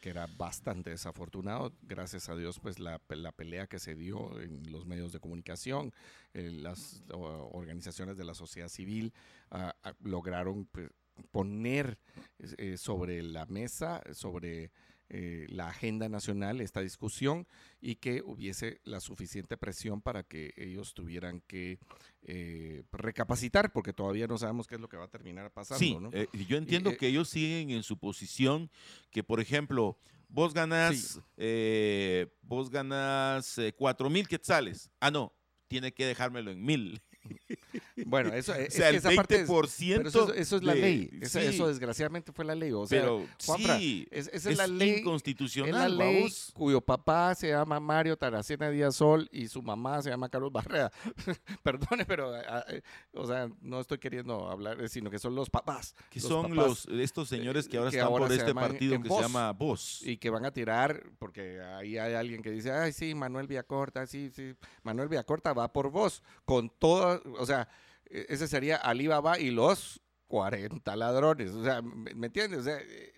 que era bastante desafortunado. Gracias a Dios, pues la, la pelea que se dio en los medios de comunicación, las organizaciones de la sociedad civil ah, ah, lograron pues, poner eh, sobre la mesa, sobre eh, la agenda nacional esta discusión y que hubiese la suficiente presión para que ellos tuvieran que eh, recapacitar, porque todavía no sabemos qué es lo que va a terminar pasando. Sí, yo entiendo que ellos siguen en su posición, que por ejemplo, vos ganas, vos ganas cuatro mil quetzales. Ah, no, tiene que dejármelo en mil. Bueno, eso es, que esa parte eso, es la ley. Eso, desgraciadamente fue la ley. O sea, pero sí, esa es, la ley inconstitucional. Es la ley cuyo papá se llama Mario Taracena Díaz Sol y su mamá se llama Carlos Barrea. Perdone, pero o sea, no estoy queriendo hablar, sino que son los papás. Que son los estos señores que ahora están por este partido que se llama Voz. Y que van a tirar, porque ahí hay alguien que dice, ay, sí, Manuel Villacorta, sí, sí. Manuel Villacorta va por Voz, con toda, o sea, ese sería Alibaba y los 40 ladrones. O sea, ¿me, entiendes? Eh,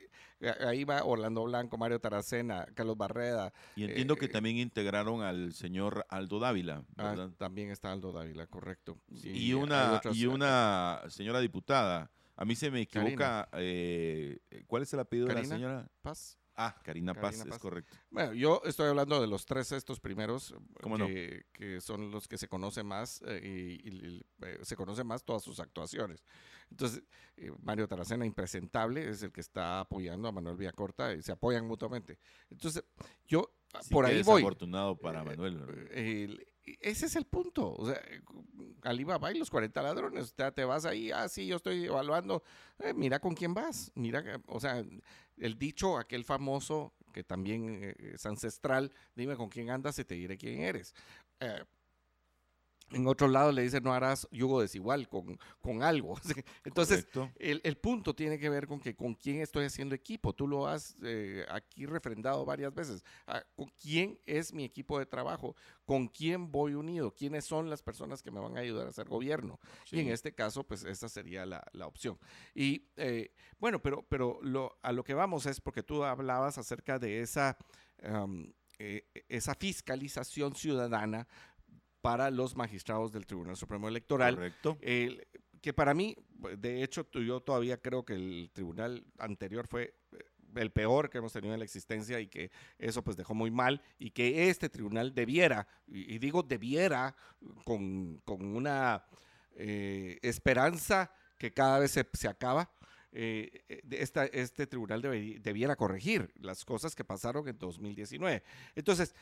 ahí va Orlando Blanco, Mario Taracena, Carlos Barreda. Y entiendo que eh, también integraron al señor Aldo Dávila. Ah, también está Aldo Dávila, correcto. y una, y una señora diputada. A mí se me equivoca. Eh, ¿Cuál es el apellido de la señora? Paz. Ah, Karina, Paz, es correcto. Bueno, yo estoy hablando de los tres estos primeros, que, que, son los que se conocen más eh, y, eh, se conoce más todas sus actuaciones. Entonces, eh, Mario Taracena, impresentable, es el que está apoyando a Manuel Villacorta y se apoyan mutuamente. Entonces, yo por ahí voy. afortunado para Manuel. Ese es el punto. O sea, Alibaba y los 40 ladrones. O te vas ahí, ah, sí, yo estoy evaluando. mira con quién vas. Mira, o sea, el dicho, aquel famoso, que también eh, es ancestral, dime con quién andas y te diré quién eres. Eh, en otro lado le dice no harás yugo desigual con, con algo. Entonces, el, el, punto tiene que ver con que con quién estoy haciendo equipo. Tú lo has eh, aquí refrendado varias veces. Ah, ¿Con quién es mi equipo de trabajo? ¿Con quién voy unido? ¿Quiénes son las personas que me van a ayudar a hacer gobierno? Y en este caso, pues esa sería la, la opción. Y eh, bueno, pero, pero lo, a lo que vamos es porque tú hablabas acerca de esa... Eh, esa fiscalización ciudadana para los magistrados del Tribunal Supremo Electoral. Correcto. que para mí, de hecho, yo todavía creo que el tribunal anterior fue eh, el peor que hemos tenido en la existencia y que eso pues dejó muy mal y que este tribunal debiera, y, digo debiera con, una eh, esperanza que cada vez se acaba, eh, eh este tribunal debiera corregir las cosas que pasaron en 2019. Entonces,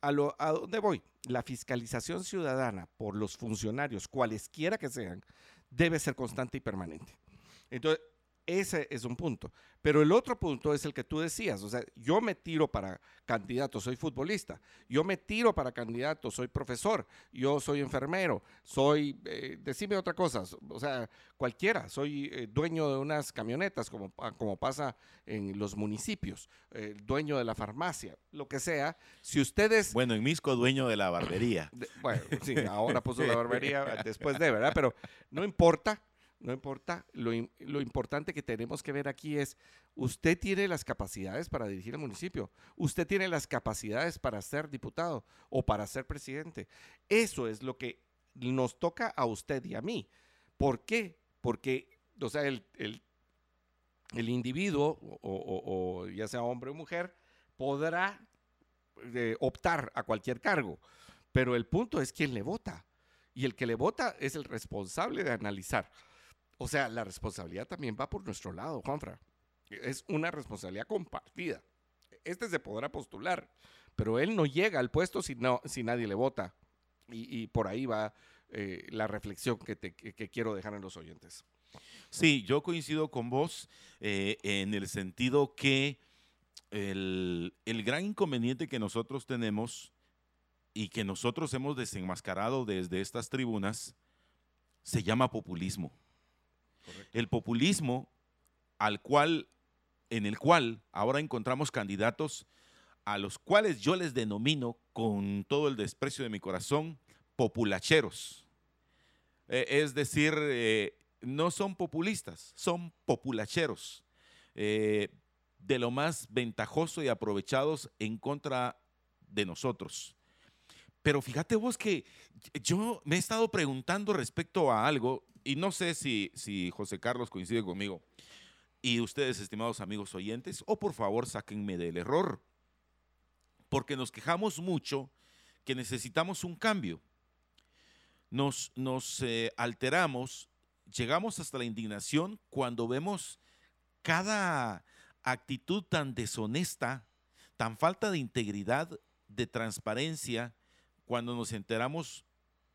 ¿a, ¿a dónde voy? La fiscalización ciudadana por los funcionarios, cualesquiera que sean, debe ser constante y permanente. Entonces, ese es un punto. Pero el otro punto es el que tú decías. O sea, yo me tiro para candidato, soy futbolista. Yo me tiro para candidato, soy profesor. Yo soy enfermero. Soy, eh, decime otra cosa. O sea, cualquiera. Soy eh, dueño de unas camionetas, como, ah, como pasa en los municipios. dueño de la farmacia, lo que sea. Si ustedes. Bueno, en Misco, dueño de la barbería. bueno, sí, ahora puso la barbería después de, ¿verdad? Pero no importa no importa. Lo, importante que tenemos que ver aquí es, usted tiene las capacidades para dirigir el municipio, usted tiene las capacidades para ser diputado o para ser presidente. Eso es lo que nos toca a usted y a mí. ¿Por qué? Porque, o sea, el, individuo, o, ya sea hombre o mujer, podrá eh, optar a cualquier cargo, pero el punto es quién le vota. Y el que le vota es el responsable de analizar o sea, la responsabilidad también va por nuestro lado, Juanfra. Es una responsabilidad compartida. Este se podrá postular, pero él no llega al puesto si, no, si nadie le vota. Y, por ahí va eh, la reflexión que, te, que quiero dejar en los oyentes. Sí, yo coincido con vos eh, en el sentido que el, el gran inconveniente que nosotros tenemos y que nosotros hemos desenmascarado desde estas tribunas se llama populismo. El populismo al cual, en el cual ahora encontramos candidatos a los cuales yo les denomino con todo el desprecio de mi corazón populacheros. Eh, es decir, eh, no son populistas, son populacheros. Eh, de lo más ventajoso y aprovechados en contra de nosotros. Pero fíjate vos que yo me he estado preguntando respecto a algo, y no sé si, si José Carlos coincide conmigo, y ustedes, estimados amigos oyentes, o por favor sáquenme del error, porque nos quejamos mucho que necesitamos un cambio. Nos, nos eh, alteramos, llegamos hasta la indignación cuando vemos cada actitud tan deshonesta, tan falta de integridad, de transparencia, cuando nos enteramos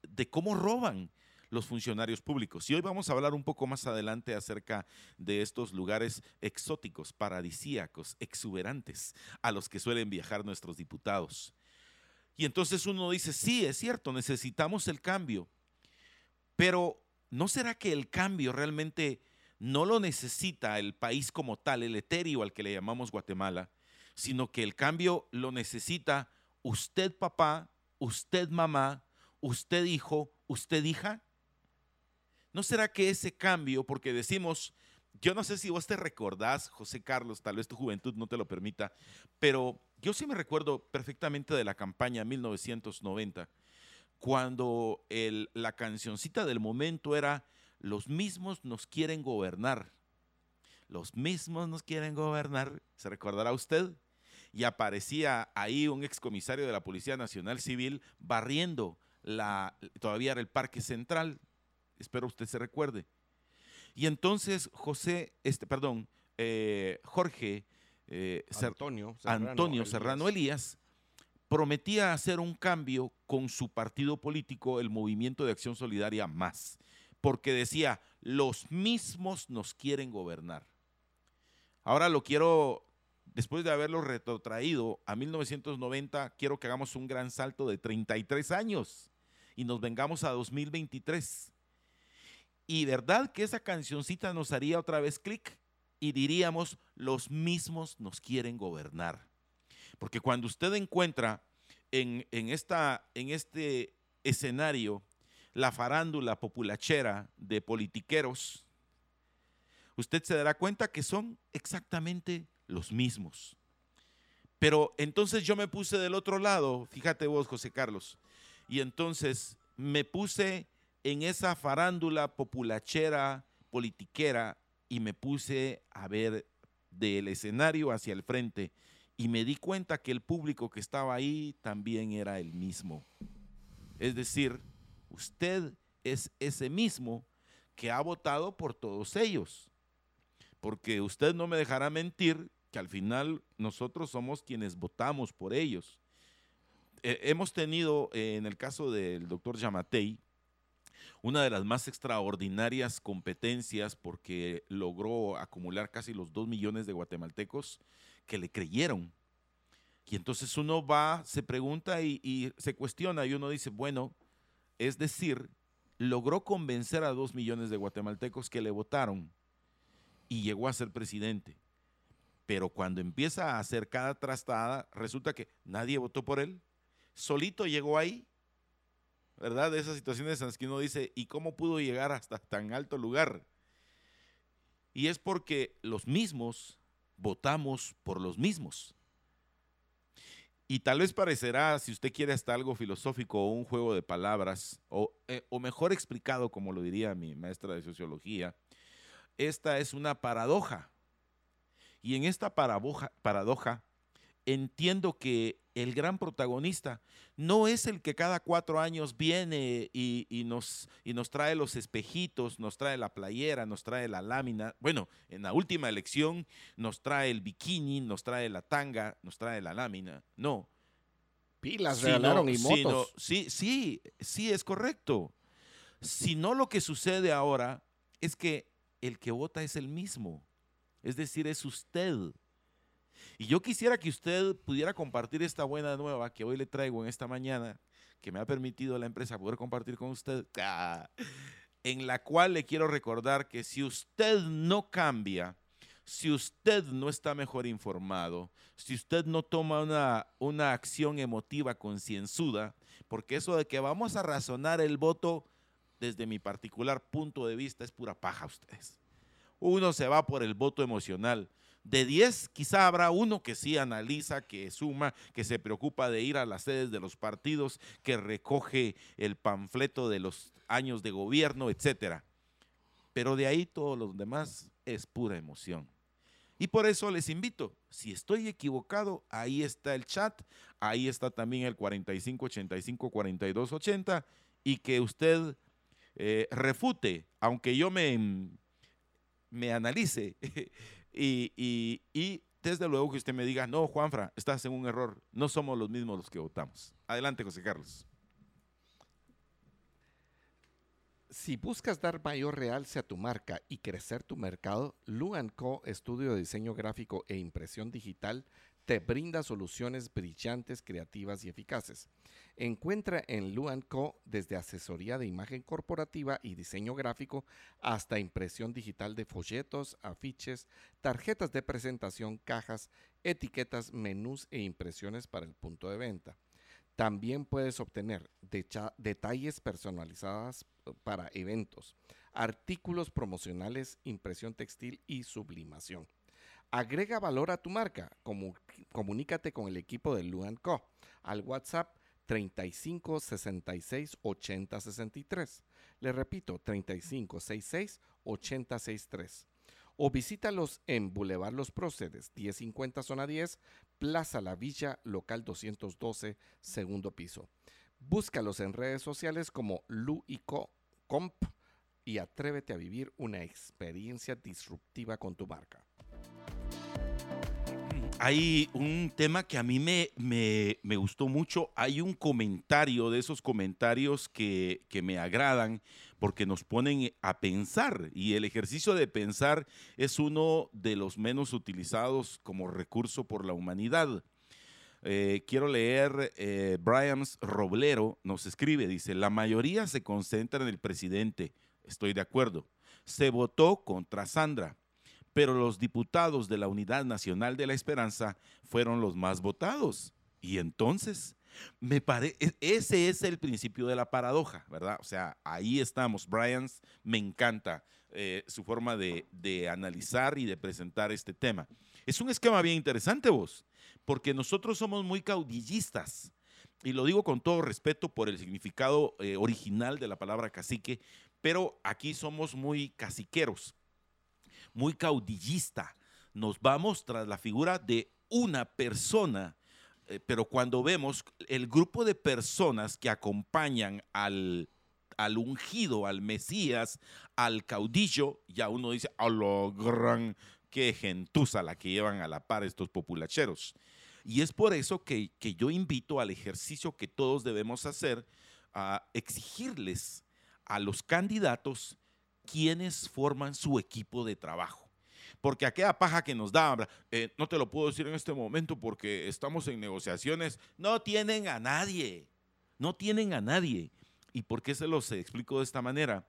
de cómo roban los funcionarios públicos. Y hoy vamos a hablar un poco más adelante acerca de estos lugares exóticos, paradisíacos, exuberantes, a los que suelen viajar nuestros diputados. Y entonces uno dice, sí, es cierto, necesitamos el cambio, pero ¿no será que el cambio realmente no lo necesita el país como tal, el etéreo al que le llamamos Guatemala, sino que el cambio lo necesita usted papá, usted mamá, usted hijo, usted hija? ¿No será que ese cambio, porque decimos, yo no sé si vos te recordás, José Carlos, tal vez tu juventud no te lo permita, pero yo sí me recuerdo perfectamente de la campaña 1990, cuando la cancioncita del momento era los mismos nos quieren gobernar. Los mismos nos quieren gobernar. ¿Se recordará usted? Y aparecía ahí un excomisario de la Policía Nacional Civil barriendo la, todavía era el Parque Central. Espero usted se recuerde. Y entonces José, este, perdón, eh, Jorge eh, Antonio, Serrano, Antonio Serrano Elías prometía hacer un cambio con su partido político, el Movimiento de Acción Solidaria Más porque decía, los mismos nos quieren gobernar. Ahora lo quiero, después de haberlo retrotraído a 1990, quiero que hagamos un gran salto de 33 años y nos vengamos a 2023. Y verdad que esa cancioncita nos haría otra vez clic y diríamos, los mismos nos quieren gobernar. Porque cuando usted encuentra en, en, esta, en este escenario la farándula populachera de politiqueros, usted se dará cuenta que son exactamente los mismos. Pero entonces yo me puse del otro lado, fíjate vos, José Carlos, y entonces me puse en esa farándula populachera, politiquera, y me puse a ver del escenario hacia el frente y me di cuenta que el público que estaba ahí también era el mismo. Es decir, usted es ese mismo que ha votado por todos ellos. Porque usted no me dejará mentir que al final nosotros somos quienes votamos por ellos. Eh, hemos tenido, eh, en el caso del doctor Yamatei, una de las más extraordinarias competencias porque logró acumular casi los dos millones de guatemaltecos que le creyeron. Y entonces uno va, se pregunta y se cuestiona y uno dice, bueno, es decir, logró convencer a dos millones de guatemaltecos que le votaron y llegó a ser presidente. Pero cuando empieza a hacer cada trastada, resulta que nadie votó por él. Solito llegó ahí. ¿Verdad? De esas situaciones en las que uno dice, ¿y cómo pudo llegar hasta tan alto lugar? Y es porque los mismos votamos por los mismos. Y tal vez parecerá, si usted quiere hasta algo filosófico o un juego de palabras, o, eh, o, mejor explicado, como lo diría mi maestra de sociología, esta es una paradoja. Y en esta paradoja, paradoja entiendo que el gran protagonista no es el que cada cuatro años viene y, nos, y nos trae los espejitos, nos trae la playera, nos trae la lámina. Bueno, en la última elección nos trae el bikini, nos trae la tanga, nos trae la lámina. No. Pilas regalaron y motos. sí, sí, sí, es correcto. Si no lo que sucede ahora es que el que vota es el mismo. Es decir, es usted. Y yo quisiera que usted pudiera compartir esta buena nueva que hoy le traigo en esta mañana, que me ha permitido la empresa poder compartir con usted, en la cual le quiero recordar que si usted no cambia, si usted no está mejor informado, si usted no toma una, una acción emotiva concienzuda, porque eso de que vamos a razonar el voto, desde mi particular punto de vista, es pura paja ustedes. Uno se va por el voto emocional. De 10, quizá habrá uno que sí analiza, que suma, que se preocupa de ir a las sedes de los partidos, que recoge el panfleto de los años de gobierno, etcétera. Pero de ahí todos los demás es pura emoción. Y por eso les invito, si estoy equivocado, ahí está el chat, ahí está también el 4585-4280 y que usted eh, refute, aunque yo me, me analice y, desde luego que usted me diga, no, Juanfra, estás en un error, no somos los mismos los que votamos. Adelante, José Carlos. Si buscas dar mayor realce a tu marca y crecer tu mercado, Lu Co, estudio de diseño gráfico e impresión digital, te brinda soluciones brillantes, creativas y eficaces. Encuentra en Lu Co desde asesoría de imagen corporativa y diseño gráfico hasta impresión digital de folletos, afiches, tarjetas de presentación, cajas, etiquetas, menús e impresiones para el punto de venta. También puedes obtener detalles personalizados eh, para eventos, artículos promocionales, impresión textil y sublimación. Agrega valor a tu marca. Comunícate con el equipo de Luan Co. al WhatsApp 35 66 80 63. Le repito, 35 66 80 63 o visítalos en Boulevard Los Próceres, 1050 Zona 10, Plaza La Villa, local 212, segundo piso. Búscalos en redes sociales como Luico Comp y atrévete a vivir una experiencia disruptiva con tu marca hay un tema que a mí me, me, gustó mucho. Hay un comentario de esos comentarios que, que, me agradan porque nos ponen a pensar y el ejercicio de pensar es uno de los menos utilizados como recurso por la humanidad. Eh, quiero leer, eh, Brian Roblero nos escribe, dice, la mayoría se concentra en el presidente, estoy de acuerdo. Se votó contra Sandra pero los diputados de la Unidad Nacional de la Esperanza fueron los más votados. Y entonces, me parece, ese es el principio de la paradoja, ¿verdad? O sea, ahí estamos. Brian, me encanta eh, su forma de, de, analizar y de presentar este tema. Es un esquema bien interesante, vos, porque nosotros somos muy caudillistas. Y lo digo con todo respeto por el significado eh, original de la palabra cacique, pero aquí somos muy caciqueros muy caudillista. Nos vamos tras la figura de una persona, eh, pero cuando vemos el grupo de personas que acompañan al, al ungido, al Mesías, al caudillo, ya uno dice, a lo gran, qué gentuza la que llevan a la par estos populacheros. Y es por eso que, que yo invito al ejercicio que todos debemos hacer, a exigirles a los candidatos quienes forman su equipo de trabajo. Porque aquella paja que nos da, eh, no te lo puedo decir en este momento porque estamos en negociaciones, no tienen a nadie, no tienen a nadie. ¿Y por qué se los explico de esta manera?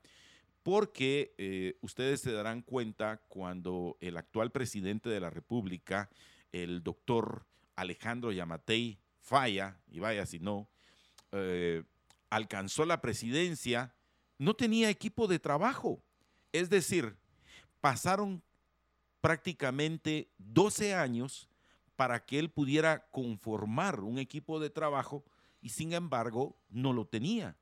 Porque eh, ustedes se darán cuenta cuando el actual presidente de la República, el doctor Alejandro Yamatei, falla, y vaya si no, eh, alcanzó la presidencia, no tenía equipo de trabajo. Es decir, pasaron prácticamente 12 años para que él pudiera conformar un equipo de trabajo y sin embargo no lo tenía,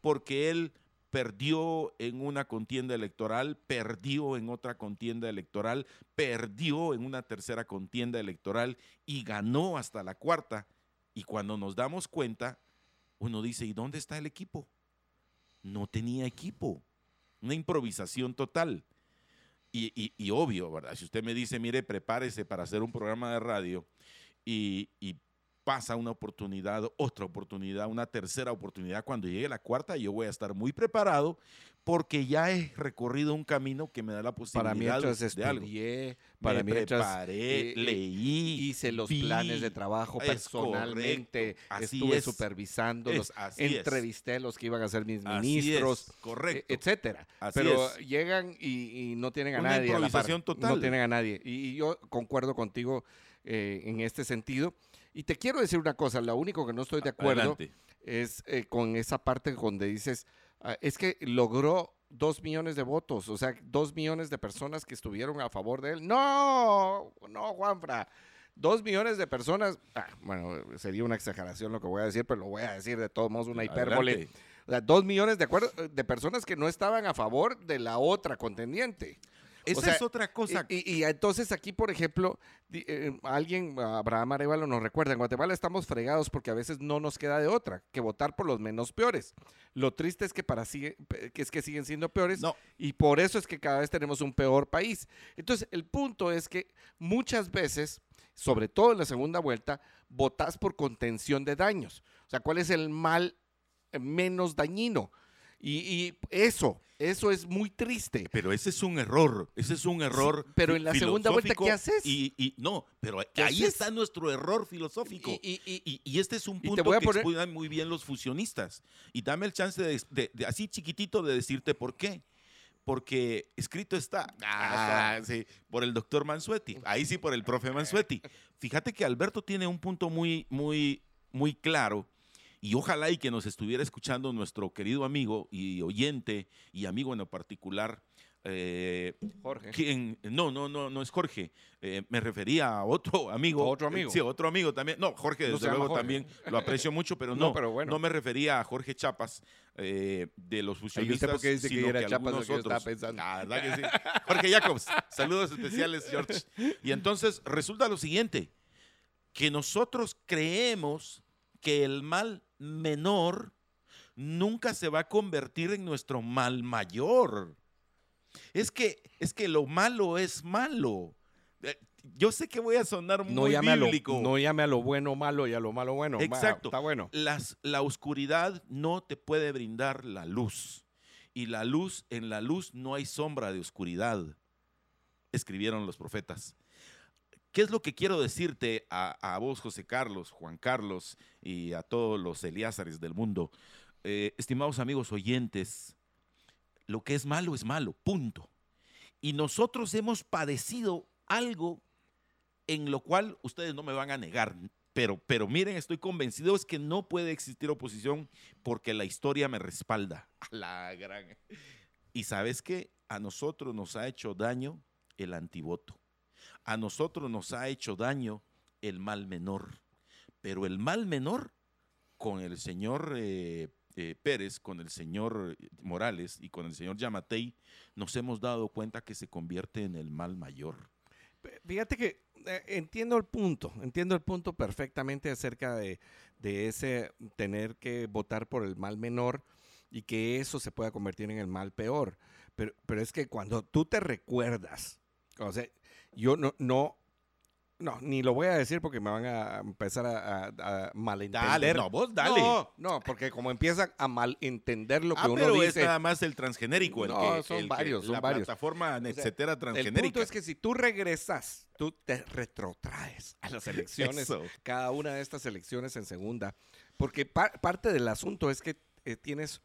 porque él perdió en una contienda electoral, perdió en otra contienda electoral, perdió en una tercera contienda electoral y ganó hasta la cuarta. Y cuando nos damos cuenta, uno dice, ¿y dónde está el equipo? No tenía equipo una improvisación total. Y, obvio, ¿verdad? Si usted me dice, mire, prepárese para hacer un programa de radio y, pasa una oportunidad, otra oportunidad, una tercera oportunidad. Cuando llegue la cuarta, yo voy a estar muy preparado porque ya he recorrido un camino que me da la Para posibilidad mientras de algo. estudié, Me para mientras preparé, eh, eh, leí, hice los vi. planes de trabajo personalmente, correcto, así estuve es. supervisándolos, Es, así es. entrevisté a los que iban a ser mis ministros, es, correcto. e- etcétera. Así Pero llegan y, y no tienen a Una nadie. a la par. improvisación total. No tienen a nadie. Y, y yo concuerdo contigo eh, en este sentido. Y te quiero decir una cosa, lo único que no estoy de acuerdo Adelante. es eh, con esa parte donde dices, ah, es que logró dos millones de votos, o sea, dos millones de personas que estuvieron a favor de él. No, no, Juanfra. Dos millones de personas, ah, bueno, sería una exageración lo que voy a decir, pero lo voy a decir de todos modos, una hipérbole. Adelante. O sea, dos millones de, acuerdo- de personas que no estaban a favor de la otra contendiente. Esa sea, es otra cosa. Y, entonces aquí, por ejemplo, di- eh, alguien, Abraham Arevalo nos recuerda, en Guatemala estamos fregados porque a veces no nos queda de otra que votar por los menos peores. Lo triste es que, para sigue, que es que siguen siendo peores No. y por eso es que cada vez tenemos un peor país. Entonces, el punto es que muchas veces, sobre todo en la segunda vuelta, votás por contención de daños. O sea, ¿cuál es el mal eh, menos dañino? Y, y eso, eso es muy triste. Pero ese es un error, ese es un error. pero en la segunda vuelta, ¿qué haces? Y, y- no, pero ¿Qué ahí haces? está nuestro error filosófico. Y- y- este es un punto que poner- muy bien los fusionistas. Y dame el chance de, de- de así chiquitito de decirte por qué. Porque escrito está, ah, sí, por el doctor Mansuetti, ahí sí por el profe Mansuetti. Fíjate que Alberto tiene un punto muy, muy, muy claro y ojalá y que nos estuviera escuchando nuestro querido amigo y oyente y amigo en particular, eh, Jorge. quien, no, no, no, no es Jorge. Eh, me refería a otro amigo. ¿A otro amigo? Sí, otro amigo también. No, Jorge, desde luego Jorge. también lo aprecio mucho, pero No, no, pero bueno. no me refería a Jorge Chapas eh, de los fusionistas. usted porque dice que era Chapas lo que yo estaba otros. pensando. Ah, ¿verdad que sí? Jorge Jacobs, saludos especiales, George. Y entonces resulta lo siguiente, que nosotros creemos que el mal menor nunca se va a convertir en nuestro mal mayor. Es que, es que lo malo es malo. Eh, Yo sé que voy a sonar No muy a lo, bíblico. no llame a lo bueno malo y a lo malo bueno. Exacto. Está bueno. Las- la oscuridad no te puede brindar la luz. Y la luz, en la luz no hay sombra de oscuridad, escribieron los profetas. ¿Qué es lo que quiero decirte a, a vos, José Carlos, Juan Carlos y a todos los Eliázares del mundo? Eh, estimados amigos oyentes, lo que es malo es malo, punto. Y nosotros hemos padecido algo en lo cual ustedes no me van a negar, pero, pero miren, estoy convencido es que no puede existir oposición porque la historia me respalda. La gran. Y sabes que a nosotros nos ha hecho daño el antivoto. A nosotros nos ha hecho daño el mal menor. Pero el mal menor con el señor eh, eh, Pérez, con el señor Morales y con el señor Yamatei, nos hemos dado cuenta que se convierte en el mal mayor. Fíjate que eh, entiendo el punto, entiendo el punto perfectamente acerca de, de ese tener que votar por el mal menor y que eso se pueda convertir en el mal peor. Pero, pero es que cuando tú te recuerdas, o sea, yo no, no, no, ni lo voy a decir porque me van a empezar a, a- a malentender. no, vos dale. No, no, porque como empiezan a malentender lo que ah, uno pero dice. es nada más el transgenérico, el No, que, son el que- varios, son la varios. plataforma, sea, etcétera, El transgenérica. punto es que si tú regresas, tú te retrotraes a las elecciones, cada una de estas elecciones en segunda, porque par- parte del asunto es que eh, tienes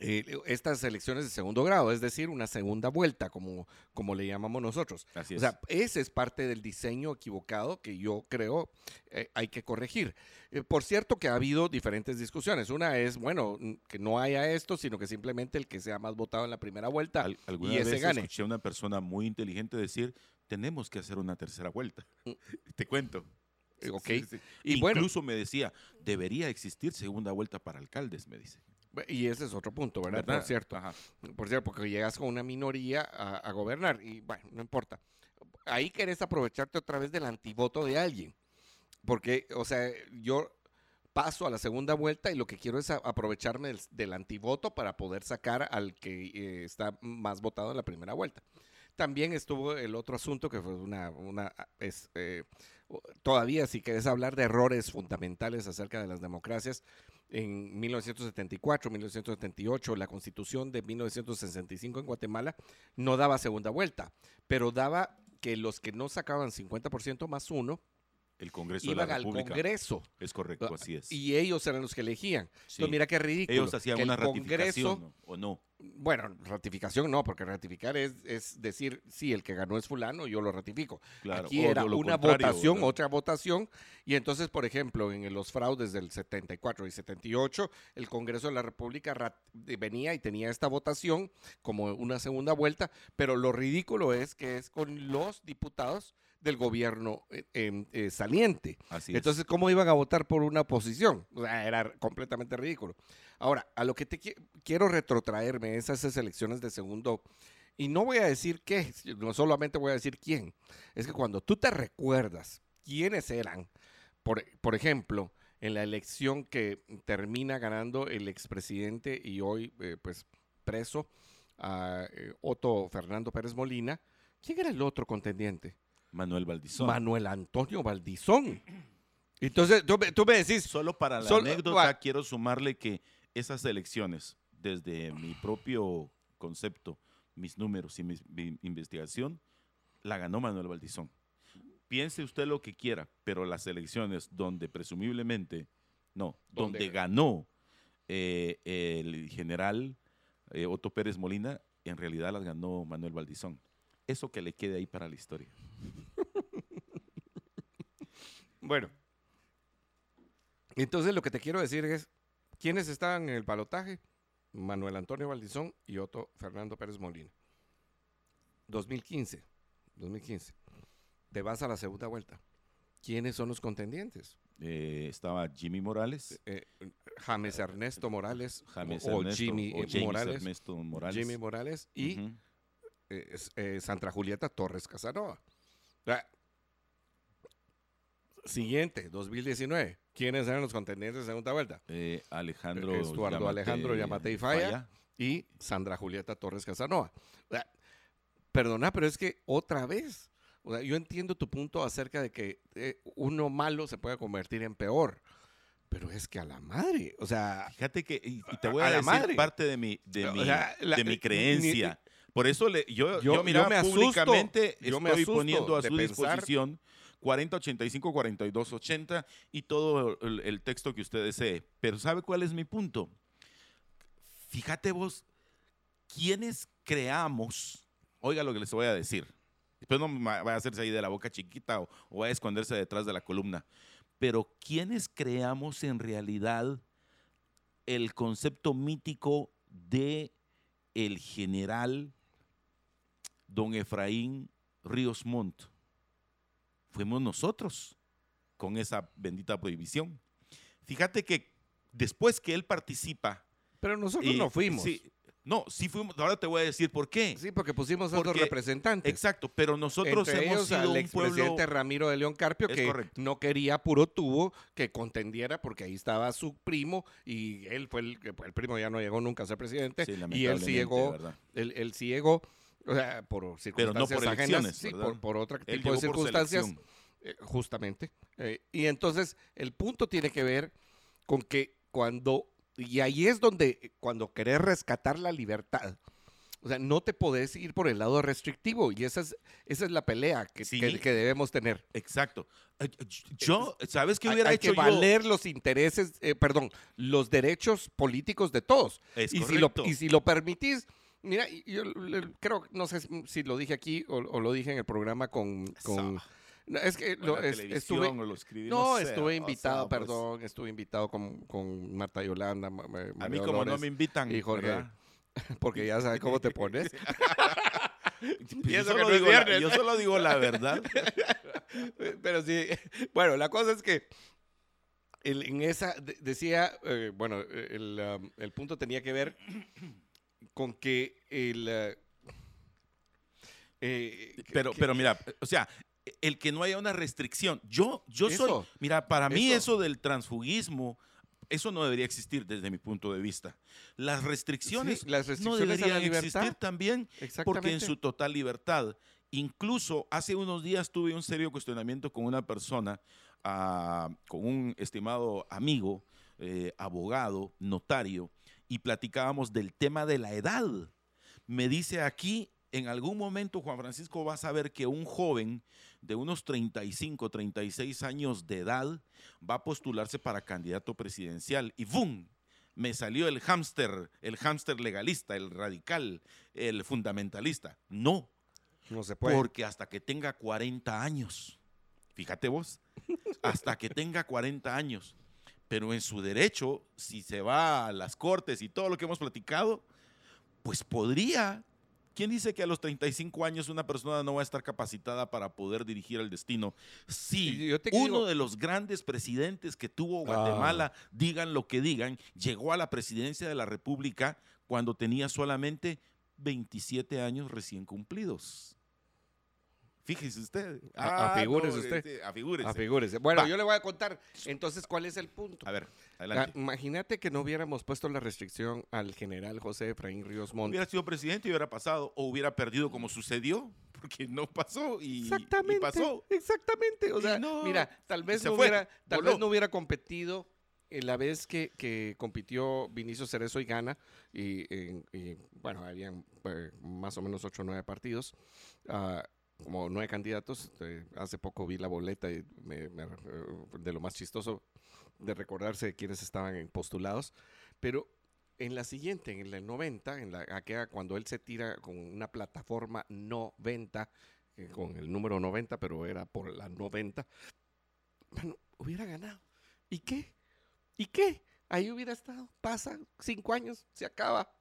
eh, estas elecciones de segundo grado, es decir, una segunda vuelta, como, como le llamamos nosotros. Así O es. sea, ese es parte del diseño equivocado que yo creo eh, hay que corregir. Eh, por cierto que ha habido diferentes discusiones. Una es, bueno, que no haya esto, sino que simplemente el que sea más votado en la primera vuelta Al- alguna y ese vez gane. escuché a una persona muy inteligente decir, tenemos que hacer una tercera vuelta. Mm. Te cuento. Ok. Sí, sí. Y bueno- Incluso me decía, debería existir segunda vuelta para alcaldes, me dice. Y ese es otro punto, ¿verdad? ¿Verdad? Por cierto. Ajá. Por cierto, porque llegas con una minoría a, a gobernar y bueno, no importa. Ahí querés aprovecharte otra vez del antivoto de alguien. Porque, o sea, yo paso a la segunda vuelta y lo que quiero es aprovecharme del, del antivoto para poder sacar al que eh, está más votado en la primera vuelta. También estuvo el otro asunto que fue una, una es, eh, todavía si querés hablar de errores fundamentales acerca de las democracias, en 1974, 1978, la constitución de 1965 en Guatemala no daba segunda vuelta, pero daba que los que no sacaban 50% más uno, el Congreso iban de la al República. Congreso. Es correcto, así es. Y ellos eran los que elegían. Sí. Entonces, mira qué ridículo. Ellos hacían que el una Congreso, ratificación, ¿no? ¿o no? bueno, ratificación no, porque ratificar es, es decir, sí, el que ganó es fulano, yo lo ratifico. Claro. Aquí era una votación, otra votación, y entonces, por ejemplo, en los fraudes del 74 y 78, el Congreso de la República eh, venía y tenía esta votación como una segunda vuelta, pero lo ridículo es que es con los diputados del gobierno eh, em, eh, saliente. Así es. Entonces, ¿cómo iban a votar por una oposición? O sea, era completamente ridículo. Ahora, a lo que te qui- quiero retrotraerme es a esas elecciones de segundo, y no voy a decir qué, no solamente voy a decir quién, es que cuando tú te recuerdas quiénes eran, por, por ejemplo, en la elección que termina ganando el expresidente y hoy, eh, pues, preso, a Otto Fernando Pérez Molina, ¿quién era el otro contendiente? Manuel Valdizón. Manuel Antonio Valdizón. Entonces, tú, me- tú me decís, Solo para la Solo- anécdota, quiero sumarle que esas elecciones, desde mi propio concepto, mis números y mi, mi investigación, la ganó Manuel Valdizón. Piense usted lo que quiera, pero las elecciones donde presumiblemente, no, Donde- donde ganó eh, el general eh, Otto Pérez Molina, en realidad las ganó Manuel Valdizón. Eso que le quede ahí para la historia. bueno, entonces lo que te quiero decir es, ¿quiénes estaban en el balotaje? Manuel Antonio Valdizón y Otto Fernando Pérez Molina. 2015, 2015. Te vas a la segunda vuelta. ¿Quiénes son los contendientes? Eh, estaba Jimmy Morales, Eh, James Ernesto Morales James o, Ernesto, Jimmy o eh, James Morales, Ernesto Morales. Jimmy Morales y eh, eh, Sandra Julieta Torres Casanova. Ah, Siguiente, 2019. ¿Quiénes eran los contendientes de segunda vuelta? Eh, Alejandro Estuardo Yamate- Alejandro Yamatei Falla. Y Sandra Julieta Torres Casanova. O sea, perdona, pero es que otra vez, o sea, yo entiendo tu punto acerca de que eh, uno malo se puede convertir en peor, pero es que a la madre, o sea, Fíjate que, y, y te voy A a, la decir madre. parte de mi, de O mi, sea, la- de mi eh, creencia. Por eso le, yo, Yo- yo, mira, yo me asusto, públicamente yo me estoy asusto poniendo a su disposición 40, 85, 42, 80 y todo el, el texto que usted desee. Pero ¿sabe cuál es mi punto? Fíjate vos, ¿quiénes creamos? Oiga lo que les voy a decir. Después no vaya a hacerse ahí de la boca chiquita o, o vaya a esconderse detrás de la columna. Pero ¿quiénes creamos en realidad el concepto mítico de el general don Efraín Ríos Montt? Fuimos nosotros con esa bendita prohibición. Fíjate que después que él participa... pero nosotros y- no fuimos. sí, no, sí fuimos. Ahora te voy a decir por qué. Sí, porque pusimos a Porque- representantes. Exacto, pero nosotros Entre hemos ellos sido al un expresidente pueblo... Ramiro de León Carpio, Es que correcto. no quería puro tubo que contendiera porque ahí estaba su primo y él fue el, que- el primo ya no llegó nunca a ser presidente Sí, y él sí llegó, él, él sí llegó, o sea, por Pero circunstancias no por ajenas, sí, por, por otro tipo de circunstancias, eh, justamente. Eh, y entonces el punto tiene que ver con que cuando, y ahí es donde, cuando querés rescatar la libertad, o sea, no te podés ir por el lado restrictivo y esa es, esa es la pelea que, Sí. que- que debemos tener. Exacto. Eh, Yo, ¿sabes qué Hay- hubiera hay hecho que yo? valer los intereses, eh, perdón, los derechos políticos de todos. Es y, si lo, y si lo permitís, mira, yo creo, no sé si- lo dije aquí o, o lo dije en el programa con... con es que lo- es- estuve... o lo escribí, No, sé, estuve o invitado, sea, pues, perdón, estuve invitado con, con Marta Yolanda, Ma- Ma- A mí como no me invitan, y Jorge, ¿verdad? porque ya sabes cómo te pones. Pues yo, solo no digo la, viernes. yo solo digo la verdad. Pero sí, bueno, la cosa es que el- en esa, de- decía, eh, bueno, el, um, el punto tenía que ver con que el... eh, eh, Pero, que- pero mira, o sea, el que no haya una restricción. Yo, yo soy, Eso, mira, para mí eso. eso del transfugismo, eso no debería existir desde mi punto de vista. Las restricciones Sí, las no restricciones la deberían libertad. existir también porque en su total libertad. Incluso hace unos días tuve un serio cuestionamiento con una persona, ah, con un estimado amigo, eh, abogado, notario, y platicábamos del tema de la edad. Me dice aquí, en algún momento Juan Francisco va a saber que un joven de unos 35, 36 años de edad va a postularse para candidato presidencial y ¡bum! Me salió el hámster, el hámster legalista, el radical, el fundamentalista. No, No se puede. porque hasta que tenga 40 años, fíjate vos, hasta que tenga 40 años, pero en su derecho, si se va a las cortes y todo lo que hemos platicado, pues podría. ¿Quién dice que a los 35 años una persona no va a estar capacitada para poder dirigir el destino? Yo te uno digo- de los grandes presidentes que tuvo Ah. Guatemala, digan lo que digan, llegó a la presidencia de la República cuando tenía solamente 27 años recién cumplidos. Fíjese usted. A- afigúrese no, usted. este, afigúrese. Afigúrese. Bueno, Va. yo le voy a contar. Entonces, ¿cuál es el punto? A ver, Ah, adelante. Imagínate que no hubiéramos puesto la restricción al general José Efraín Ríos Montt. Hubiera sido presidente y hubiera pasado, o hubiera perdido como sucedió, porque no pasó y, y Exactamente. pasó. Exactamente. O sea, no, mira, tal vez no fue, hubiera, tal voló. vez no hubiera competido en la vez que, que compitió Vinicio Cerezo y Gana. Y, y, bueno, habían eh, más o menos ocho o nueve partidos. ah, como nueve candidatos. Eh, hace poco vi la boleta y me- me- de lo más chistoso de recordarse de quienes estaban postulados. Pero en la siguiente, en el 90, en la aquella cuando él se tira con una plataforma 90, eh, con el número 90, pero era por la 90, bueno, hubiera ganado. ¿Y qué? ¿Y qué? Ahí hubiera estado. Pasa cinco años, se acaba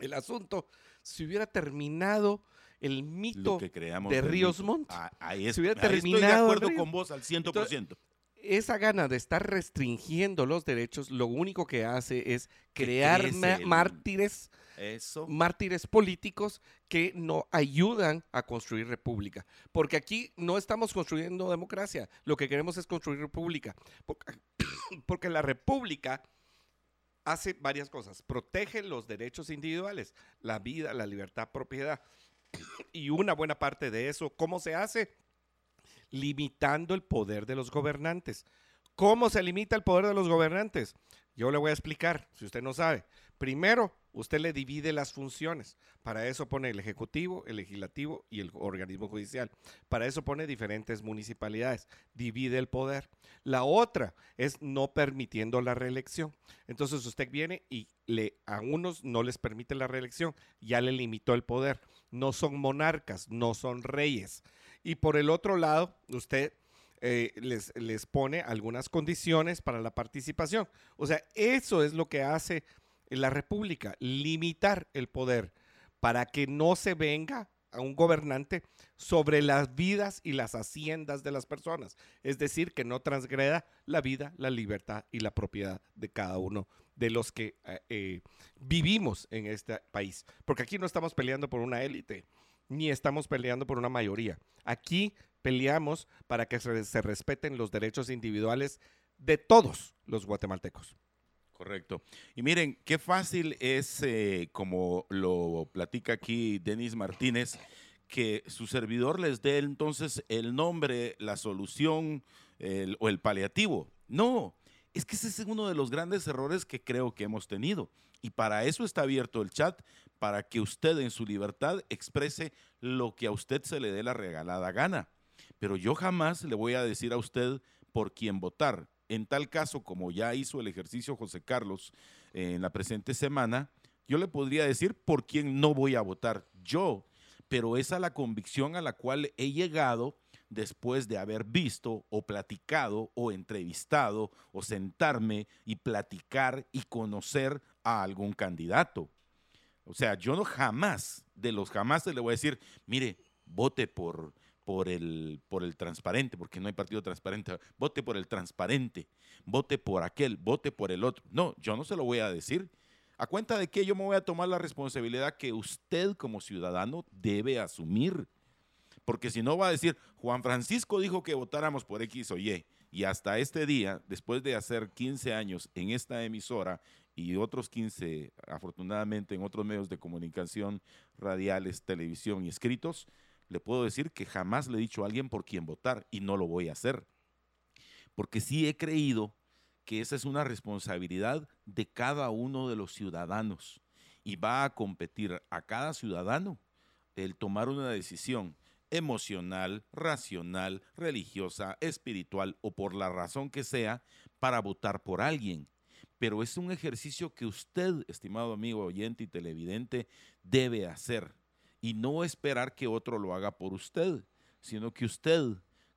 el asunto. Si hubiera terminado el mito Lo que creamos de Ríos. Montt. Ah, ahí, es- hubiera ahí estoy de terminado acuerdo con vos al 100%. esa gana de estar restringiendo los derechos, lo único que hace es crear el- mártires, Eso. mártires políticos que no ayudan a construir república. Porque aquí no estamos construyendo democracia, lo que queremos es construir república. Porque, porque la república hace varias cosas. Protege los derechos individuales, la vida, la libertad, propiedad. Y una buena parte de eso, ¿cómo se hace? Limitando el poder de los gobernantes. ¿Cómo se limita el poder de los gobernantes? Yo le voy a explicar, si usted no sabe. Primero, usted le divide las funciones. Para eso pone el Ejecutivo, el Legislativo y el organismo judicial. Para eso pone diferentes municipalidades. Divide el poder. La otra es no permitiendo la reelección. Entonces usted viene y le, a unos no les permite la reelección. Ya le limitó el poder. No son monarcas, no son reyes. Y por el otro lado, usted eh, les, les pone algunas condiciones para la participación. O sea, eso es lo que hace la República, limitar el poder para que no se venga a un gobernante sobre las vidas y las haciendas de las personas. Es decir, que no transgreda la vida, la libertad y la propiedad de cada uno de los que eh, eh, vivimos en este país. Porque aquí no estamos peleando por una élite, ni estamos peleando por una mayoría. Aquí peleamos para que se, respeten los derechos individuales de todos los guatemaltecos. Correcto. Y miren, qué fácil es, eh, como lo platica aquí Denis Martínez, que su servidor les dé entonces el nombre, la solución el- o el paliativo. No, es que ese es uno de los grandes errores que creo que hemos tenido. Y para eso está abierto el chat, para que usted en su libertad exprese lo que a usted se le dé la regalada gana. Pero yo jamás le voy a decir a usted por quién votar. En tal caso, como ya hizo el ejercicio José Carlos eh, en la presente semana, yo le podría decir por quién no voy a votar yo, pero esa es la convicción a la cual he llegado después de haber visto o platicado o entrevistado o sentarme y platicar y conocer a algún candidato. O sea, yo no jamás, de los jamás le voy a decir, mire, vote por, por, el, por el transparente, porque no hay partido transparente, vote por el transparente, vote por aquel, vote por el otro. No, yo no se lo voy a decir. ¿A cuenta de que yo me voy a tomar la responsabilidad que usted como ciudadano debe asumir? Porque si no va a decir, Juan Francisco dijo que votáramos por X o Y, y hasta este día, después de hacer 15 años en esta emisora y otros 15, afortunadamente, en otros medios de comunicación, radiales, televisión y escritos, le puedo decir que jamás le he dicho a alguien por quién votar y no lo voy a hacer. Porque sí he creído que esa es una responsabilidad de cada uno de los ciudadanos y va a competir a cada ciudadano el tomar una decisión emocional, racional, religiosa, espiritual o por la razón que sea para votar por alguien. Pero es un ejercicio que usted, estimado amigo oyente y televidente, debe hacer y no esperar que otro lo haga por usted, sino que usted,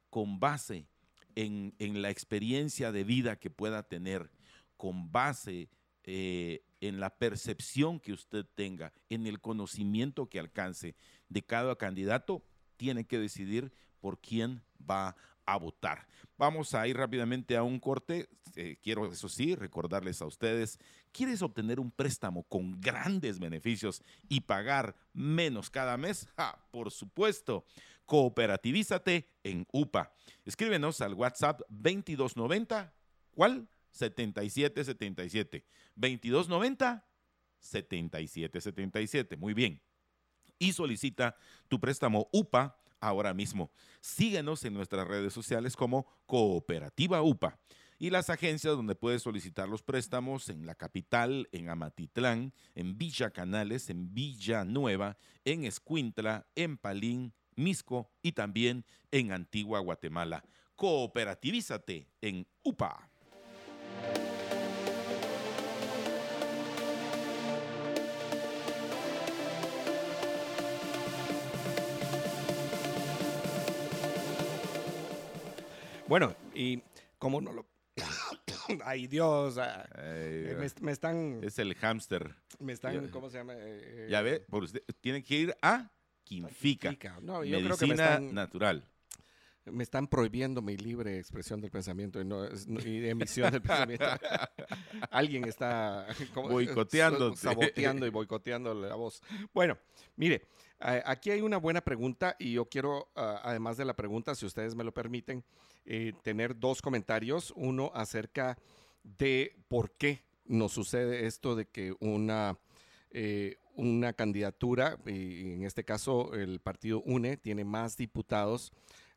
con base en, la experiencia de vida que pueda tener, con base eh, en la percepción que usted tenga, en el conocimiento que alcance de cada candidato, tiene que decidir por quién va a votar. Vamos a ir rápidamente a un corte. Eh, quiero, eso sí, recordarles a ustedes, ¿quieres obtener un préstamo con grandes beneficios y pagar menos cada mes? por supuesto, cooperativízate en UPA. Escríbenos al WhatsApp 2290, ¿cuál? 7777. 2290 7777. Muy bien y solicita tu préstamo UPA ahora mismo. Síguenos en nuestras redes sociales como Cooperativa UPA y las agencias donde puedes solicitar los préstamos en la capital, en Amatitlán, en Villa Canales, en Villa Nueva, en Escuintla, en Palín, Misco y también en Antigua Guatemala. Cooperativízate en UPA. Bueno, y como no lo... Ay, Dios. Ah, eh, me, están... Es el hámster. Me están, ¿cómo se llama? Eh, ya ve, por usted, tiene que ir a Quinfica. No, yo creo que me están, natural. Me están prohibiendo mi libre expresión del pensamiento y, no, y emisión del pensamiento. Alguien está boicoteando, saboteando y boicoteando la voz. Bueno, mire, aquí hay una buena pregunta y yo quiero, además de la pregunta, si ustedes me lo permiten, eh, tener dos comentarios. Uno acerca de por qué nos sucede esto de que una, eh, una candidatura, y en este caso el partido UNE, tiene más diputados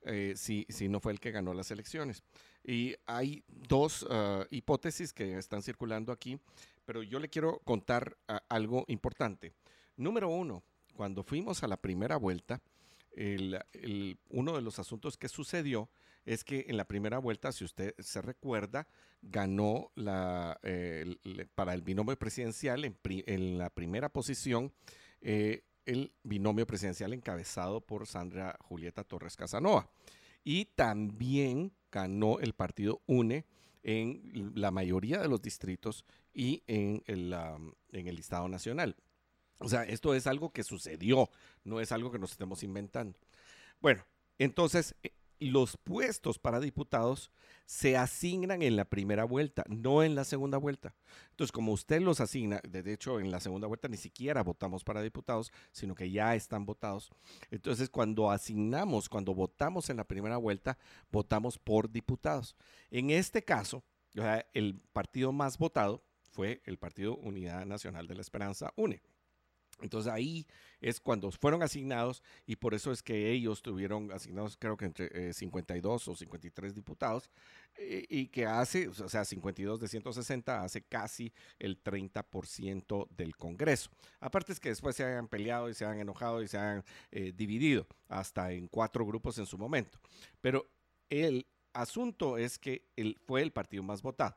eh, si, si, no fue el que ganó las elecciones. Y hay dos ah, hipótesis que están circulando aquí, pero yo le quiero contar ah, algo importante. Número uno, cuando fuimos a la primera vuelta, uno de los asuntos que sucedió es que en la primera vuelta, si usted se recuerda, ganó la, para el binomio presidencial en, la primera posición eh, el binomio presidencial encabezado por Sandra Julieta Torres Casanova. Y también ganó el partido UNE en la mayoría de los distritos y en el, en el Estado Nacional. O sea, esto es algo que sucedió, no es algo que nos estemos inventando. Bueno, entonces, eh, los puestos para diputados se asignan en la primera vuelta, no en la segunda vuelta. Entonces, como usted los asigna, de hecho, en la segunda vuelta ni siquiera votamos para diputados, sino que ya están votados. Entonces, cuando asignamos, cuando votamos en la primera vuelta, votamos por diputados. En este caso, el partido más votado fue el Partido Unidad Nacional de la Esperanza, UNE. Entonces ahí es cuando fueron asignados y por eso es que ellos tuvieron asignados creo que entre 52 eh, o 53 diputados eh, y que hace, o sea, 52 de 160 hace casi el 30% del Congreso. Aparte es que después se hayan peleado y se han enojado y se han eh, dividido hasta en cuatro grupos en su momento. Pero el asunto es que él fue el partido más votado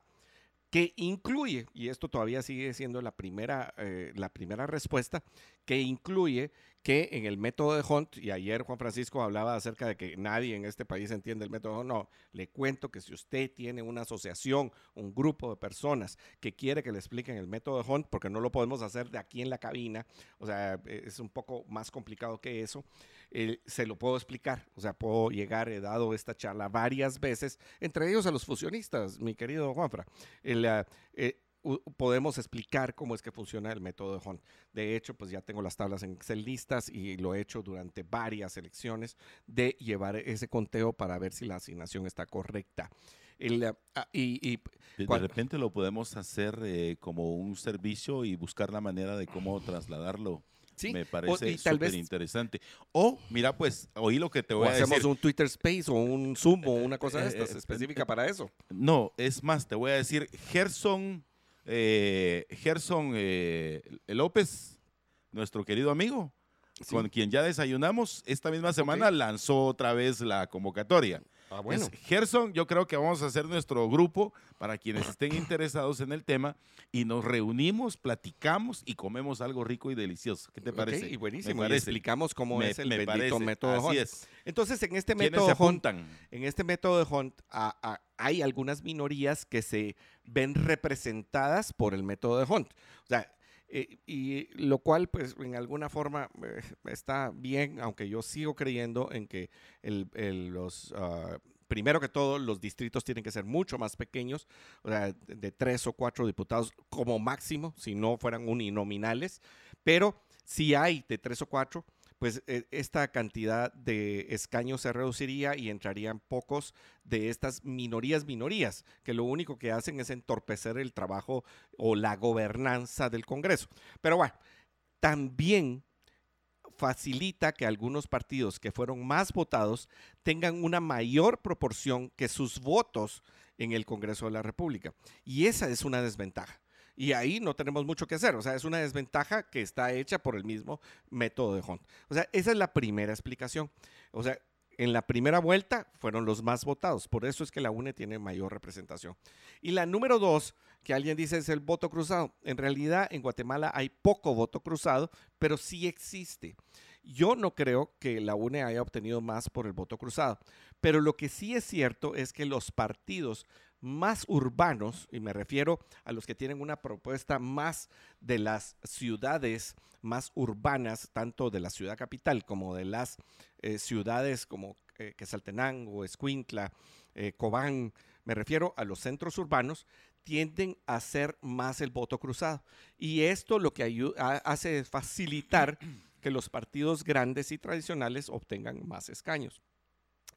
que incluye, y esto todavía sigue siendo la primera, eh, la primera respuesta, que incluye que en el método de Hunt, y ayer Juan Francisco hablaba acerca de que nadie en este país entiende el método de Hunt, no, le cuento que si usted tiene una asociación, un grupo de personas que quiere que le expliquen el método de Hunt, porque no lo podemos hacer de aquí en la cabina, o sea, es un poco más complicado que eso, eh, se lo puedo explicar, o sea, puedo llegar, he dado esta charla varias veces, entre ellos a los fusionistas, mi querido Juanfra. El, eh, eh podemos explicar cómo es que funciona el método de Hunt. De hecho, pues ya tengo las tablas en Excel listas y lo he hecho durante varias elecciones de llevar ese conteo para ver si la asignación está correcta. Ah, y, de repente lo podemos hacer eh, como un servicio y buscar la manera de cómo trasladarlo Sí, Me parece súper interesante. O, mira, pues, oí lo que te O voy a hacemos decir. un Twitter Space o un Zoom o una cosa de eh, estas eh, específica eh, para eso. No, es más, te voy a decir, Gerson, eh, Gerson eh, López, nuestro querido amigo, Sí. con quien ya desayunamos, esta misma semana lanzó otra vez la convocatoria. Ah, bueno. Es Gerson, yo creo que vamos a hacer nuestro grupo para quienes estén interesados en el tema y nos reunimos, platicamos y comemos algo rico y delicioso. ¿Qué te parece? y buenísimo. Me y explicamos cómo Me- es el me bendito método Así Hunt. es. Entonces, en este ¿Quiénes método Hunt, en este método de Hunt a- a- hay algunas minorías que se ven representadas por el método de Hunt. O sea, eh, y lo cual, pues, en alguna forma eh, está bien, aunque yo sigo creyendo en que el- el- los, ah, primero que todo, los distritos tienen que ser mucho más pequeños, o sea, de tres o cuatro diputados como máximo, si no fueran uninominales, pero si hay de tres o cuatro, pues eh, esta cantidad de escaños se reduciría y entrarían pocos de estas minorías minorías, que lo único que hacen es entorpecer el trabajo o la gobernanza del Congreso. Pero bueno, también facilita que algunos partidos que fueron más votados tengan una mayor proporción que sus votos en el Congreso de la República. Y esa es una desventaja. Y ahí no tenemos mucho que hacer. O sea, es una desventaja que está hecha por el mismo método de Hunt. O sea, esa es la primera explicación. O sea, en la primera vuelta fueron los más votados. Por eso es que la UNE tiene mayor representación. Y la número dos, que alguien dice es el voto cruzado. En realidad, en Guatemala hay poco voto cruzado, pero sí existe. Yo no creo que la UNE haya obtenido más por el voto cruzado, pero lo que sí es cierto es que los partidos más urbanos, y me refiero a los que tienen una propuesta más de las ciudades más urbanas, tanto de la ciudad capital como de las eh, ciudades como eh, Quesaltenango, Escuintla, eh, Cobán, me refiero a los centros urbanos, tienden a hacer más el voto cruzado. Y esto lo que ayu- ha- hace es facilitar que los partidos grandes y tradicionales obtengan más escaños.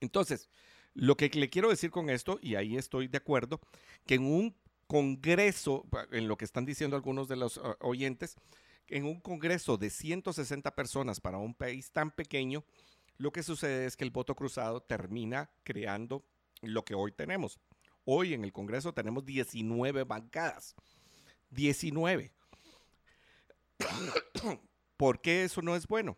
Entonces, lo que le quiero decir con esto, y ahí estoy de acuerdo, que en un congreso, en lo que están diciendo algunos de los uh, oyentes, en un congreso de 160 personas para un país tan pequeño, lo que sucede es que el voto cruzado termina creando lo que hoy tenemos. Hoy en el Congreso tenemos 19 bancadas. 19. ¿Por qué eso no es bueno?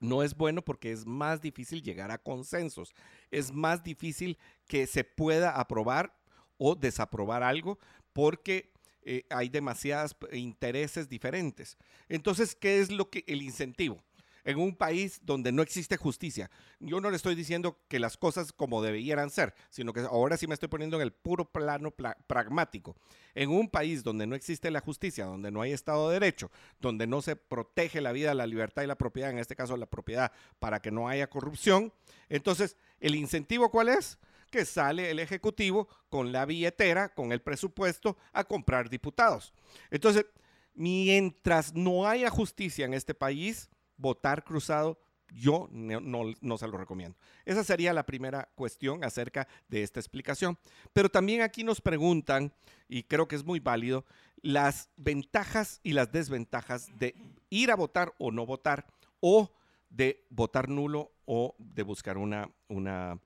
No es bueno porque es más difícil llegar a consensos. Es más difícil que se pueda aprobar o desaprobar algo porque eh, hay demasiados intereses diferentes. Entonces, ¿qué es lo que el incentivo? En un país donde no existe justicia. Yo no le estoy diciendo que las cosas como debieran ser, sino que ahora sí me estoy poniendo en el puro plano pla- pragmático. En un país donde no existe la justicia, donde no hay Estado de Derecho, donde no se protege la vida, la libertad y la propiedad, en este caso la propiedad, para que no haya corrupción, entonces, ¿el incentivo cuál es? que sale el Ejecutivo con la billetera, con el presupuesto, a comprar diputados. Entonces, mientras no haya justicia en este país, votar cruzado, yo no, no, no, se lo recomiendo. Esa sería la primera cuestión acerca de esta explicación. Pero también aquí nos preguntan, y creo que es muy válido, las ventajas y las desventajas de ir a votar o no votar, o de votar nulo o de buscar una, una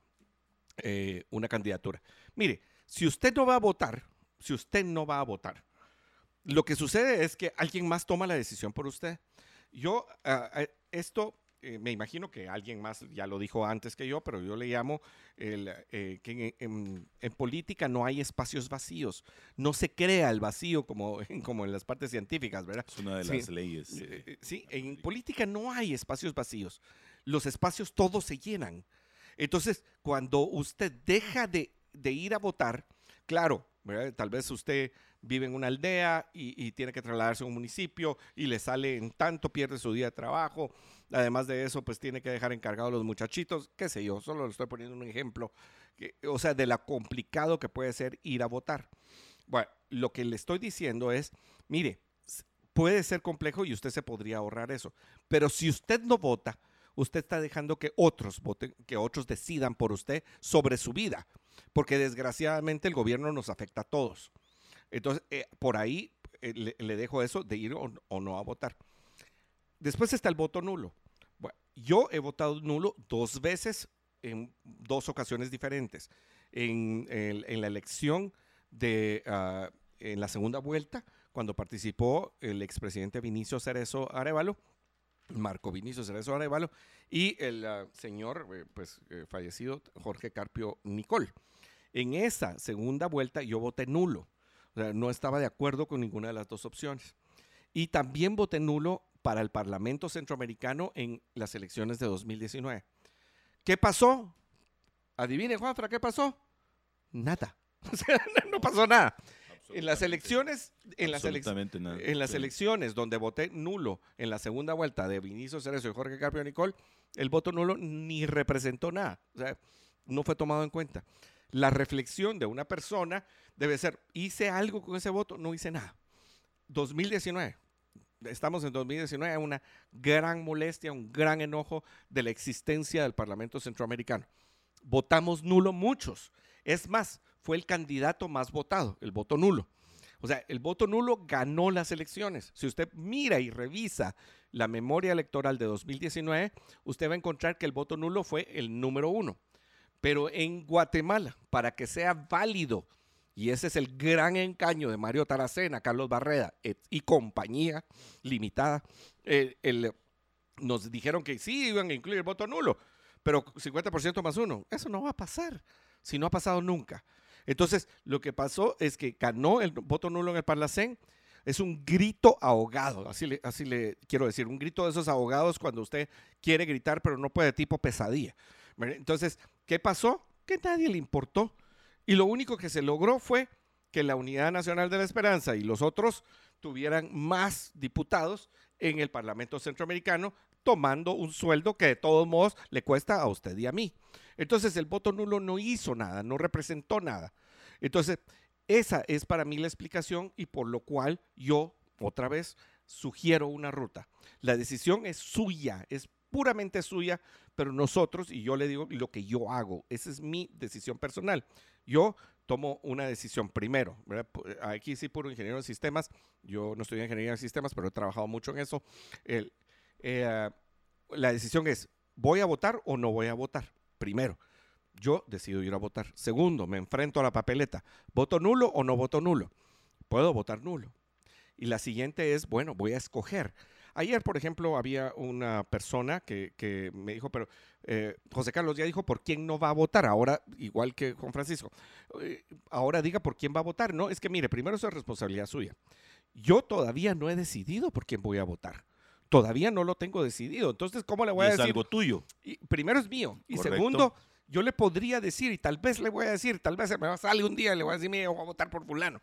eh, una candidatura. Mire, si usted no va a votar, si usted no va a votar, lo que sucede es que alguien más toma la decisión por usted. Yo, uh, esto, eh, me imagino que alguien más ya lo dijo antes que yo, pero yo le llamo el, eh, que en, en, en, política no hay espacios vacíos. No se crea el vacío como, como en las partes científicas, ¿verdad? Es una de sí, las leyes. Eh, sí, en política no hay espacios vacíos. Los espacios todos se llenan. Entonces, cuando usted deja de, de ir a votar, claro, tal vez usted vive en una aldea y, tiene que trasladarse a un municipio y le sale en tanto, pierde su día de trabajo. Además de eso, pues tiene que dejar encargados los muchachitos, qué sé yo, solo le estoy poniendo un ejemplo, o sea, de lo complicado que puede ser ir a votar. Bueno, lo que le estoy diciendo es, mire, puede ser complejo y usted se podría ahorrar eso, pero si usted no vota, usted está dejando que otros voten, que otros decidan por usted sobre su vida, porque desgraciadamente el gobierno nos afecta a todos. Entonces, eh, por ahí eh, le, dejo eso de ir o, no a votar. después está el voto nulo. Yo he votado nulo dos veces en dos ocasiones diferentes. En, en- en la elección de, ah, en la segunda vuelta, cuando participó el expresidente Vinicio Cerezo Arevalo, Marco Vinicio Cerezo Arevalo, y el ah, señor eh, pues, eh, fallecido Jorge Carpio Nicol. En esa segunda vuelta yo voté nulo. No estaba de acuerdo con ninguna de las dos opciones. Y también voté nulo para el Parlamento Centroamericano en las elecciones de 2019. ¿Qué pasó? Adivine, Juanfra, ¿qué pasó? Nada. O sea, no pasó nada. En las elecciones, en las elecciones, nada. en las Sí. elecciones donde voté nulo en la segunda vuelta de Vinicio Cerezo y Jorge Carpio Nicol, el voto nulo ni representó nada. O sea, no fue tomado en cuenta. La reflexión de una persona debe ser, ¿hice algo con ese voto? No hice nada. 2019. Estamos en 2019, una gran molestia, un gran enojo de la existencia del Parlamento Centroamericano. Votamos nulo muchos. Es más, fue el candidato más votado, el voto nulo. O sea, el voto nulo ganó las elecciones. Si usted mira y revisa la memoria electoral de 2019, usted va a encontrar que el voto nulo fue el número uno. Pero en Guatemala, para que sea válido, y ese es el gran encaño de Mario Taracena, Carlos Barreda y compañía limitada, nos dijeron que sí iban a incluir el voto nulo, pero 50% más uno. Eso no va a pasar, si no ha pasado nunca. Entonces, lo que pasó es que ganó el voto nulo en el Parlacén. Es un grito ahogado, así le, así le quiero decir, un grito de esos ahogados cuando usted quiere gritar, pero no puede, tipo pesadilla. Entonces, ¿qué pasó? Que nadie le importó. Y lo único que se logró fue que la Unidad Nacional de la Esperanza y los otros tuvieran más diputados en el Parlamento Centroamericano, tomando un sueldo que de todos modos le cuesta a usted y a mí. Entonces el voto nulo no hizo nada, no representó nada. Entonces, esa es para mí la explicación y por lo cual yo, otra vez, sugiero una ruta. La decisión es suya, es puramente suya, pero nosotros, y yo le digo lo que yo hago, esa es mi decisión personal. Yo tomo una decisión primero. Pu- Aquí sí, puro ingeniero de sistemas. Yo no estoy en ingeniería de sistemas, pero he trabajado mucho en eso. Eh, la decisión es, ¿voy a votar o no voy a votar? Primero, yo decido ir a votar. Segundo, me enfrento a la papeleta. ¿Voto nulo o no voto nulo? Puedo votar nulo. Y la siguiente es, bueno, voy a escoger. Ayer, por ejemplo, había una persona que, que me dijo, pero eh, José Carlos ya dijo por quién no va a votar. Ahora, igual que Juan Francisco, eh, ahora diga por quién va a votar. No, es que mire, primero eso es responsabilidad suya. Yo todavía no he decidido por quién voy a votar. Todavía no lo tengo decidido. Entonces, ¿cómo le voy Y a es decir? algo tuyo. Y primero es mío. Y Correcto. segundo, yo le podría decir, y tal vez le voy a decir, tal vez se me va a salir un día y le voy a decir, mire, voy a votar por fulano.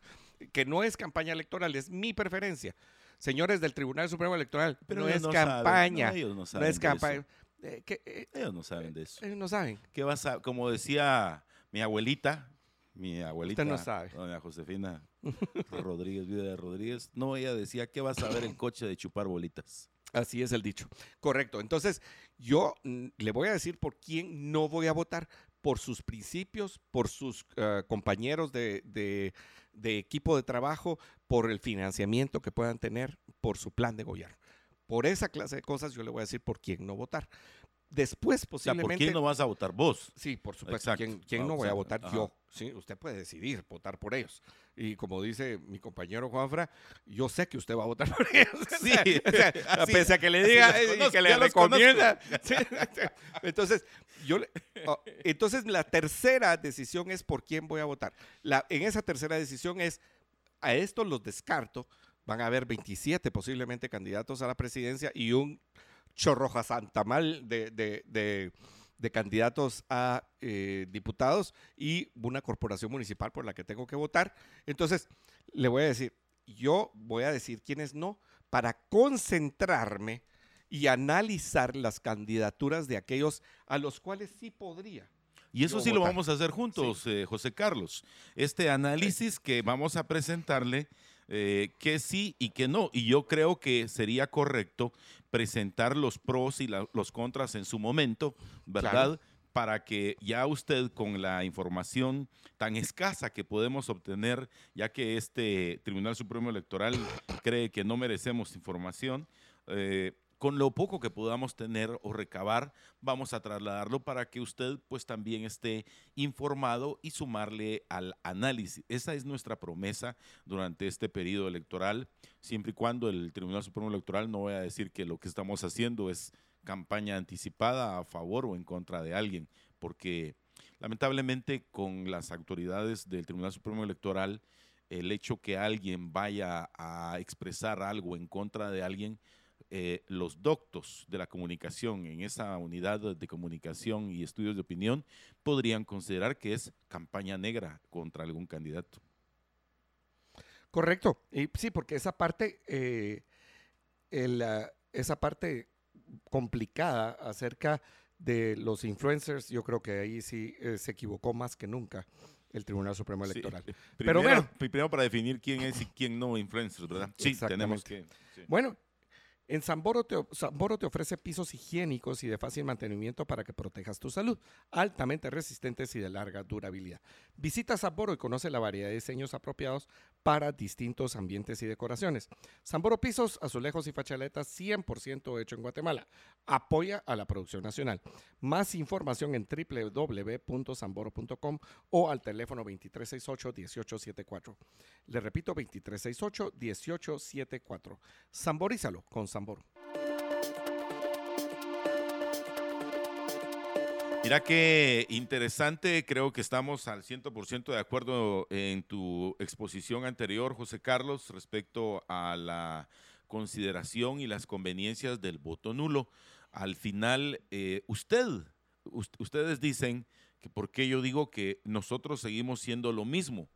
Que no es campaña electoral, es mi preferencia. Señores del Tribunal Supremo Electoral, Pero no es no saben, campaña. no, ellos no No, saben es de eso. campaña. Eh, que, eh, Ellos no saben de eso. ellos no saben. ¿Qué vas a, como decía mi abuelita, mi abuelita, no sabe. doña Josefina Rodríguez, vida de Rodríguez, no, ella decía que vas a ver el coche de chupar bolitas. Así es el dicho. Correcto. Entonces, yo mm, le voy a decir por quién no voy a votar, por sus principios, por sus eh, compañeros de, de- de equipo de trabajo, por el financiamiento que puedan tener, por su plan de gobierno. Por esa clase de cosas yo le voy a decir por quién no votar. Después, O sea, ¿por posiblemente... quién no vas a votar vos? Sí, por supuesto. Exacto. ¿Quién, quién Ah, no voy a votar? Ajá. Yo. Sí, usted puede decidir votar por ellos. Y como dice mi compañero Juanfra, yo sé que usted va a votar por ellos. O Sí, o sea, así- pese a que le diga eh, y conozco, que le recomienda. Sí, entonces, yo le- oh, entonces, la tercera decisión es por quién voy a votar. La, en esa tercera decisión es, a estos los descarto. Van a haber 27 posiblemente candidatos a la presidencia y un chorroja santamal de, de, de, de candidatos a eh, diputados y una corporación municipal por la que tengo que votar. Entonces, le voy a decir, yo voy a decir quiénes no para concentrarme y analizar las candidaturas de aquellos a los cuales sí podría. Y eso sí lo vamos a hacer juntos, eh, José Carlos. Este análisis que vamos a presentarle, eh, que sí y que no. Y yo creo que sería correcto presentar los pros y la- los contras en su momento, ¿verdad? Claro. Para que ya usted con la información tan escasa que podemos obtener, ya que este Tribunal Supremo Electoral cree que no merecemos información, eh, con lo poco que podamos tener o recabar, vamos a trasladarlo para que usted pues también esté informado y sumarle al análisis. Esa es nuestra promesa durante este periodo electoral, siempre y cuando el Tribunal Supremo Electoral no vaya a decir que lo que estamos haciendo es campaña anticipada a favor o en contra de alguien, porque lamentablemente con las autoridades del Tribunal Supremo Electoral, el hecho que alguien vaya a expresar algo en contra de alguien, eh, los doctos de la comunicación en esa unidad de comunicación y estudios de opinión podrían considerar que es campaña negra contra algún candidato. Correcto. Y sí, porque esa parte, eh, esa parte complicada acerca de los influencers, yo creo que ahí sí eh, se equivocó más que nunca el Tribunal Supremo Electoral. Pero bueno, primero para definir quién es y quién no influencers, ¿verdad? Sí, tenemos que. Bueno, en Samboro te, ofrece pisos higiénicos y de fácil mantenimiento para que protejas tu salud, altamente resistentes y de larga durabilidad. Visita Samboro y conoce la variedad de diseños apropiados para distintos ambientes y decoraciones. Samboro Pisos, azulejos y fachaletas 100% hecho en Guatemala. Apoya a la producción nacional. Más información en www.samboro.com o al teléfono 2368-1874. Le repito, 2368-1874. Samborízalo con Samboro. Mira qué interesante, creo que estamos al 100% de acuerdo en tu exposición anterior, José Carlos, respecto a la consideración y las conveniencias del voto nulo. Al final, eh, usted, ustedes dicen que por qué yo digo que nosotros seguimos siendo lo mismo.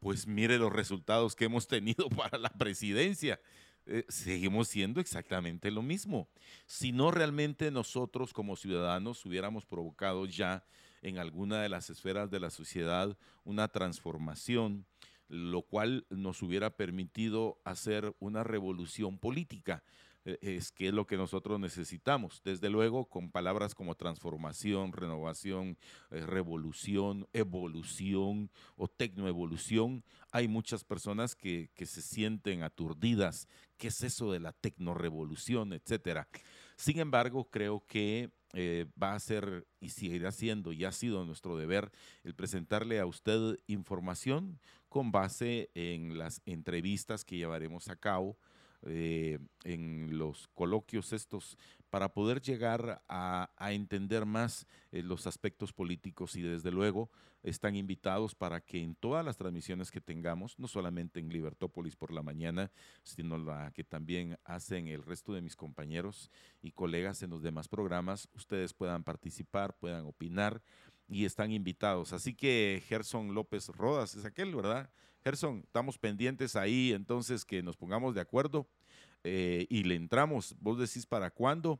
Pues mire los resultados que hemos tenido para la presidencia. Eh, seguimos siendo exactamente lo mismo. Si no realmente nosotros como ciudadanos hubiéramos provocado ya en alguna de las esferas de la sociedad una transformación, lo cual nos hubiera permitido hacer una revolución política. Eh, es que es lo que nosotros necesitamos. Desde luego, con palabras como transformación, renovación, eh, revolución, evolución o tecnoevolución, hay muchas personas que, que, se sienten aturdidas. ¿Qué es eso de la tecnorevolución, etcétera? Sin embargo, creo que eh, va a ser y seguirá siendo y ha sido nuestro deber el presentarle a usted información con base en las entrevistas que llevaremos a cabo eh, en los coloquios estos para poder llegar a, entender más eh, los aspectos políticos y desde luego están invitados para que en todas las transmisiones que tengamos, no solamente en Libertópolis por la mañana, sino la que también hacen el resto de mis compañeros y colegas en los demás programas, ustedes puedan participar, puedan opinar y están invitados. Así que Gerson López Rodas es aquel, ¿verdad? Gerson, estamos pendientes ahí, entonces que nos pongamos de acuerdo eh, y le entramos. Vos decís para cuándo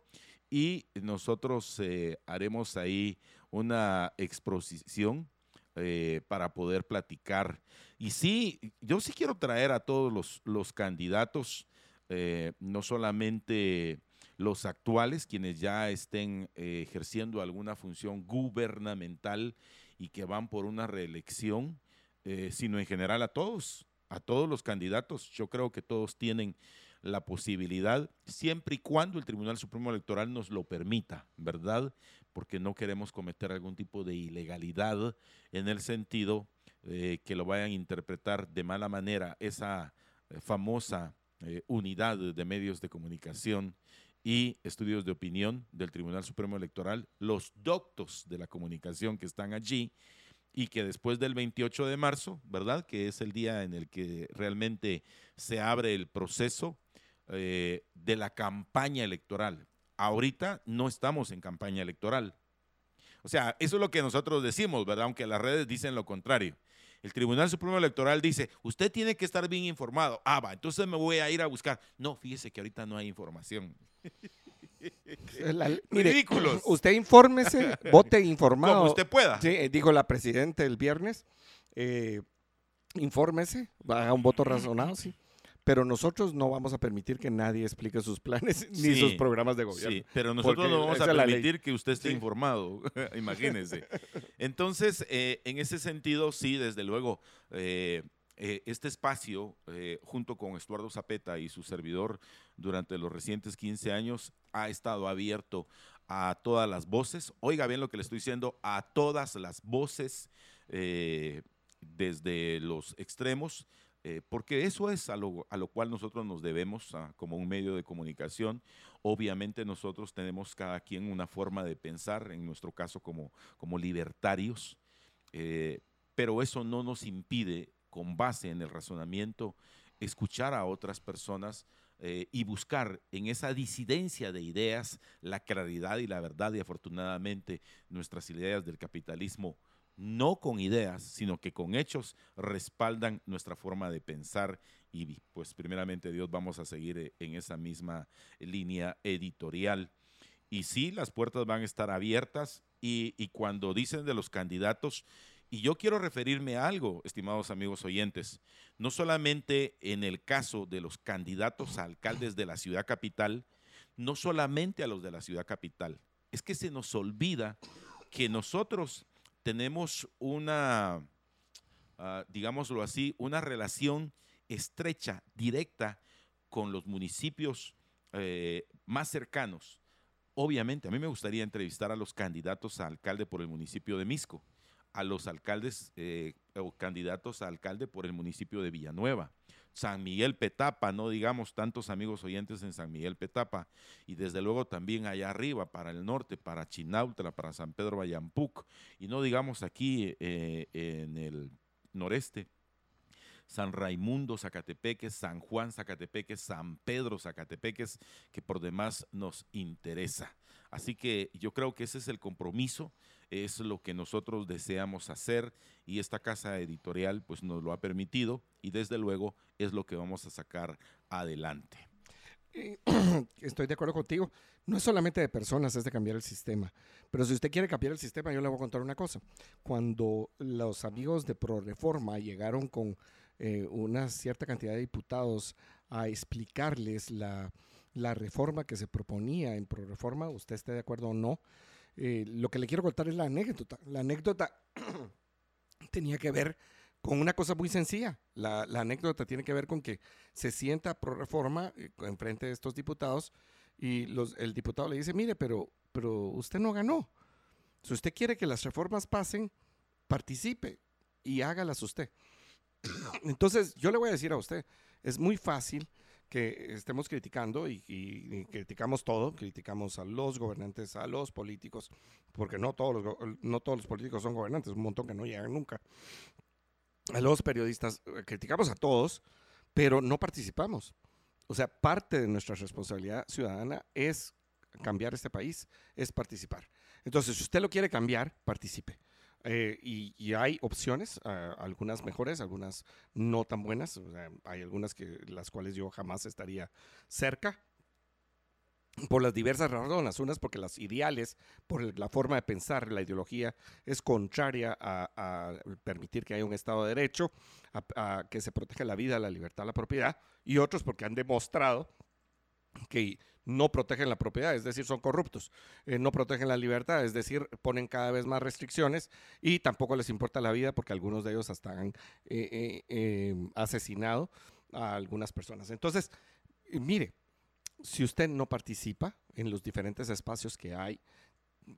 y nosotros eh, haremos ahí una exposición eh, para poder platicar. Y sí, yo sí quiero traer a todos los, los candidatos, no solamente los actuales, quienes ya estén ejerciendo alguna función gubernamental y que van por una reelección, sino en general a todos, a todos los candidatos. Yo creo que todos tienen la posibilidad, siempre y cuando el Tribunal Supremo Electoral nos lo permita, ¿verdad? Porque no queremos cometer algún tipo de ilegalidad en el sentido eh, que lo vayan a interpretar de mala manera esa eh, famosa unidad de medios de comunicación y estudios de opinión del Tribunal Supremo Electoral, los doctos de la comunicación que están allí y que después del 28 de marzo, ¿verdad? Que es el día en el que realmente se abre el proceso eh, de la campaña electoral. Ahorita no estamos en campaña electoral. O sea, eso es lo que nosotros decimos, ¿verdad? Aunque las redes dicen lo contrario. El Tribunal Supremo Electoral dice, usted tiene que estar bien informado. Ah, va, entonces me voy a ir a buscar. No, fíjese que ahorita no hay información. Ridículos. Usted infórmese, vote informado. Como usted pueda. Sí, eh, dijo la presidenta el viernes. Eh, infórmese, haga un voto razonado, sí. Pero nosotros no vamos a permitir que nadie explique sus planes ni sus programas de gobierno. Sí, pero nosotros no vamos a permitir que usted esté informado, imagínese. Entonces, eh, en ese sentido, sí, desde luego, eh, este espacio, eh, junto con Estuardo Zapeta y su servidor, durante los recientes 15 años, ha estado abierto a todas las voces. Oiga bien lo que le estoy diciendo, a todas las voces, eh, desde los extremos, porque eso es a lo, a lo, cual nosotros nos debemos como un medio de comunicación. Obviamente nosotros tenemos cada quien una forma de pensar, en nuestro caso como, como libertarios, pero eso no nos impide con base en el razonamiento, escuchar a otras personas eh, y buscar en esa disidencia de ideas la claridad y la verdad y afortunadamente nuestras ideas del capitalismo no con ideas, sino que con hechos respaldan nuestra forma de pensar y pues primeramente Dios vamos a seguir eh, en esa misma línea editorial. Y sí, las puertas van a estar abiertas y, y cuando dicen de los candidatos, y yo quiero referirme a algo, estimados amigos oyentes, no solamente en el caso de los candidatos a alcaldes de la ciudad capital, no solamente a los de la ciudad capital, es que se nos olvida que nosotros tenemos una, uh, digámoslo así, una relación estrecha, directa con los municipios eh, más cercanos. Obviamente, a mí me gustaría entrevistar a los candidatos a alcalde por el municipio de Misco a los alcaldes eh, o candidatos a alcalde por el municipio de Villanueva. San Miguel Petapa, no digamos tantos amigos oyentes en San Miguel Petapa, y desde luego también allá arriba, para el norte, para Chinautla, para San Pedro Bayampuc, y no digamos aquí eh, en el noreste, San Raimundo Zacatepeques, San Juan Zacatepeques, San Pedro Zacatepeques, que por demás nos interesa. Así que yo creo que ese es el compromiso es lo que nosotros deseamos hacer y esta casa editorial pues nos lo ha permitido y desde luego es lo que vamos a sacar adelante. Estoy de acuerdo contigo. No es solamente de personas, es de cambiar el sistema. Pero si usted quiere cambiar el sistema, yo le voy a contar una cosa. Cuando los amigos de ProReforma llegaron con eh, una cierta cantidad de diputados a explicarles la, la reforma que se proponía en ProReforma, usted esté de acuerdo o no, eh, lo que le quiero contar es la anécdota. La anécdota tenía que ver con una cosa muy sencilla. La, anécdota tiene que ver con que se sienta pro reforma eh, en frente de estos diputados y los, el diputado le dice, mire, pero, pero usted no ganó. Si usted quiere que las reformas pasen, participe y hágalas usted. Entonces, yo le voy a decir a usted, es muy fácil que estemos criticando y, criticamos todo, criticamos a los gobernantes, a los políticos, porque no todos los, no todos los políticos son gobernantes, un montón que no llegan nunca. A los periodistas, eh, criticamos a todos, pero no participamos. O sea, parte de nuestra responsabilidad ciudadana es cambiar este país, es participar. Entonces, si usted lo quiere cambiar, participe. Eh, y, hay opciones, ah, algunas mejores, algunas no tan buenas. hay algunas que las cuales yo jamás estaría cerca por las diversas razones, unas porque las ideales, por la forma de pensar, la ideología es contraria a, permitir que haya un Estado de Derecho, a, que se proteja la vida, la libertad, la propiedad, y otros porque han demostrado que no protegen la propiedad, es decir, son corruptos, eh, no protegen la libertad, es decir, ponen cada vez más restricciones y tampoco les importa la vida porque algunos de ellos hasta han eh, eh, asesinado a algunas personas. Entonces, mire, si usted no participa en los diferentes espacios que hay,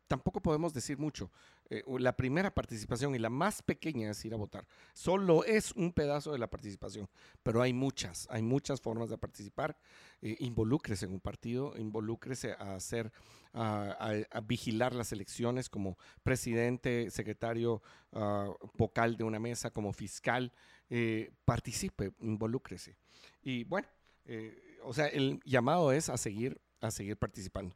tampoco podemos decir mucho. Eh, la primera participación y la más pequeña es ir a votar. Solo es un pedazo de la participación, pero hay muchas, hay muchas formas de participar. Eh, involúcrese en un partido, involúcrese a hacer, a, vigilar las elecciones como presidente, secretario ah, vocal de una mesa, como fiscal. Eh, participe, involúcrese. Y bueno, o sea, el llamado es a seguir, a seguir participando.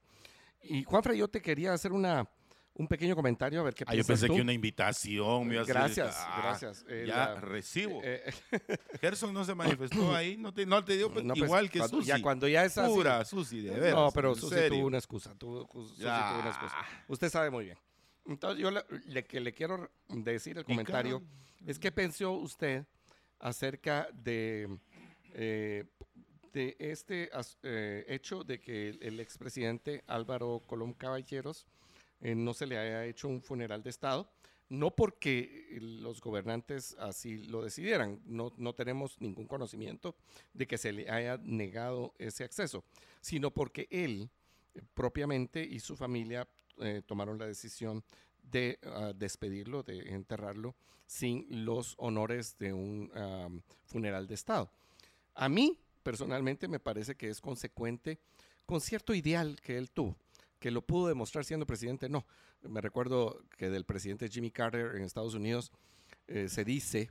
Y Juanfra, yo te quería hacer una, un pequeño comentario a ver qué ah, Yo pensé que una invitación. Me gracias, ah, gracias. Eh, ya recibo. Eh, eh Gerson no se manifestó ahí, no te, no te dio pues, igual que cuando, Ya cuando ya es así. Pura Susi, de veras. No, pero Susi tuvo una excusa. Tuvo, Susi tuvo una excusa. Usted sabe muy bien. Entonces, yo le, que le quiero decir el comentario es qué pensó usted acerca de eh, de este eh, hecho de que el, expresidente Álvaro Colón Caballeros eh, no se le haya hecho un funeral de Estado, no porque los gobernantes así lo decidieran, no, no tenemos ningún conocimiento de que se le haya negado ese acceso, sino porque él eh, propiamente y su familia eh, tomaron la decisión de ah, despedirlo, de enterrarlo sin los honores de un funeral de Estado. A mí, personalmente, me parece que es consecuente con cierto ideal que él tuvo, que lo pudo demostrar siendo presidente, no. Me recuerdo que del presidente Jimmy Carter en Estados Unidos eh, se dice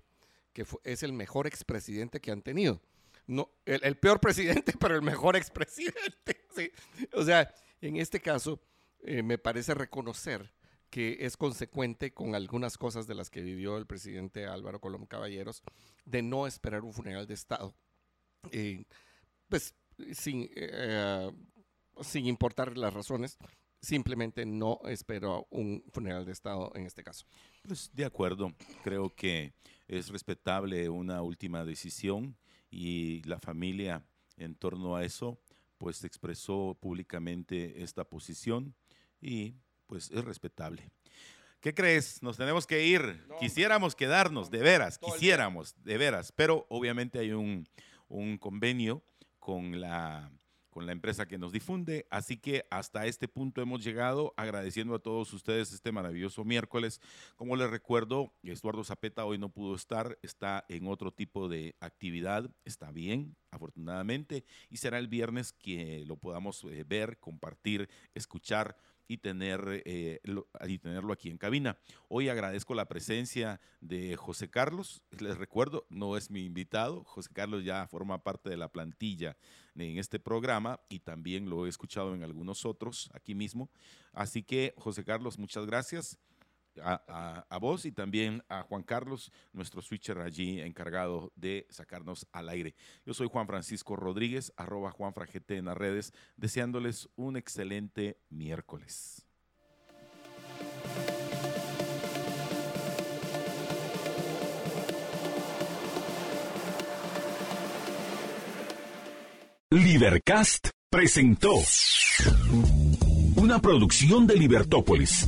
que es el mejor expresidente que han tenido. No, el, peor presidente, pero el mejor expresidente. O sea, en este caso, eh, me parece reconocer que es consecuente con algunas cosas de las que vivió el presidente Álvaro Colón Caballeros, de no esperar un funeral de Estado, eh, pues sin, eh, sin importar las razones, simplemente no esperó un funeral de Estado en este caso. Pues de acuerdo, creo que es respetable una última decisión y la familia en torno a eso pues expresó públicamente esta posición y pues es respetable. ¿Qué crees? Nos tenemos que ir. Quisiéramos quedarnos, de veras, quisiéramos, de veras, pero obviamente hay un, un convenio con la con la empresa que nos difunde. Así que hasta este punto hemos llegado agradeciendo a todos ustedes este maravilloso miércoles. Como les recuerdo, Eduardo Zapeta hoy no pudo estar, está en otro tipo de actividad, está bien, afortunadamente, y será el viernes que lo podamos eh, ver, compartir, escuchar y, tener, eh, y tenerlo aquí en cabina. Hoy agradezco la presencia de José Carlos. Les recuerdo, no es mi invitado. José Carlos ya forma parte de la plantilla en este programa y también lo he escuchado en algunos otros aquí mismo. Así que, José Carlos, muchas gracias a, vos y también a Juan Carlos, nuestro switcher allí encargado de sacarnos al aire. Yo soy Juan Francisco Rodríguez, arroba Juan Fragete en las redes, deseándoles un excelente miércoles. Libercast presentó una producción de Libertópolis.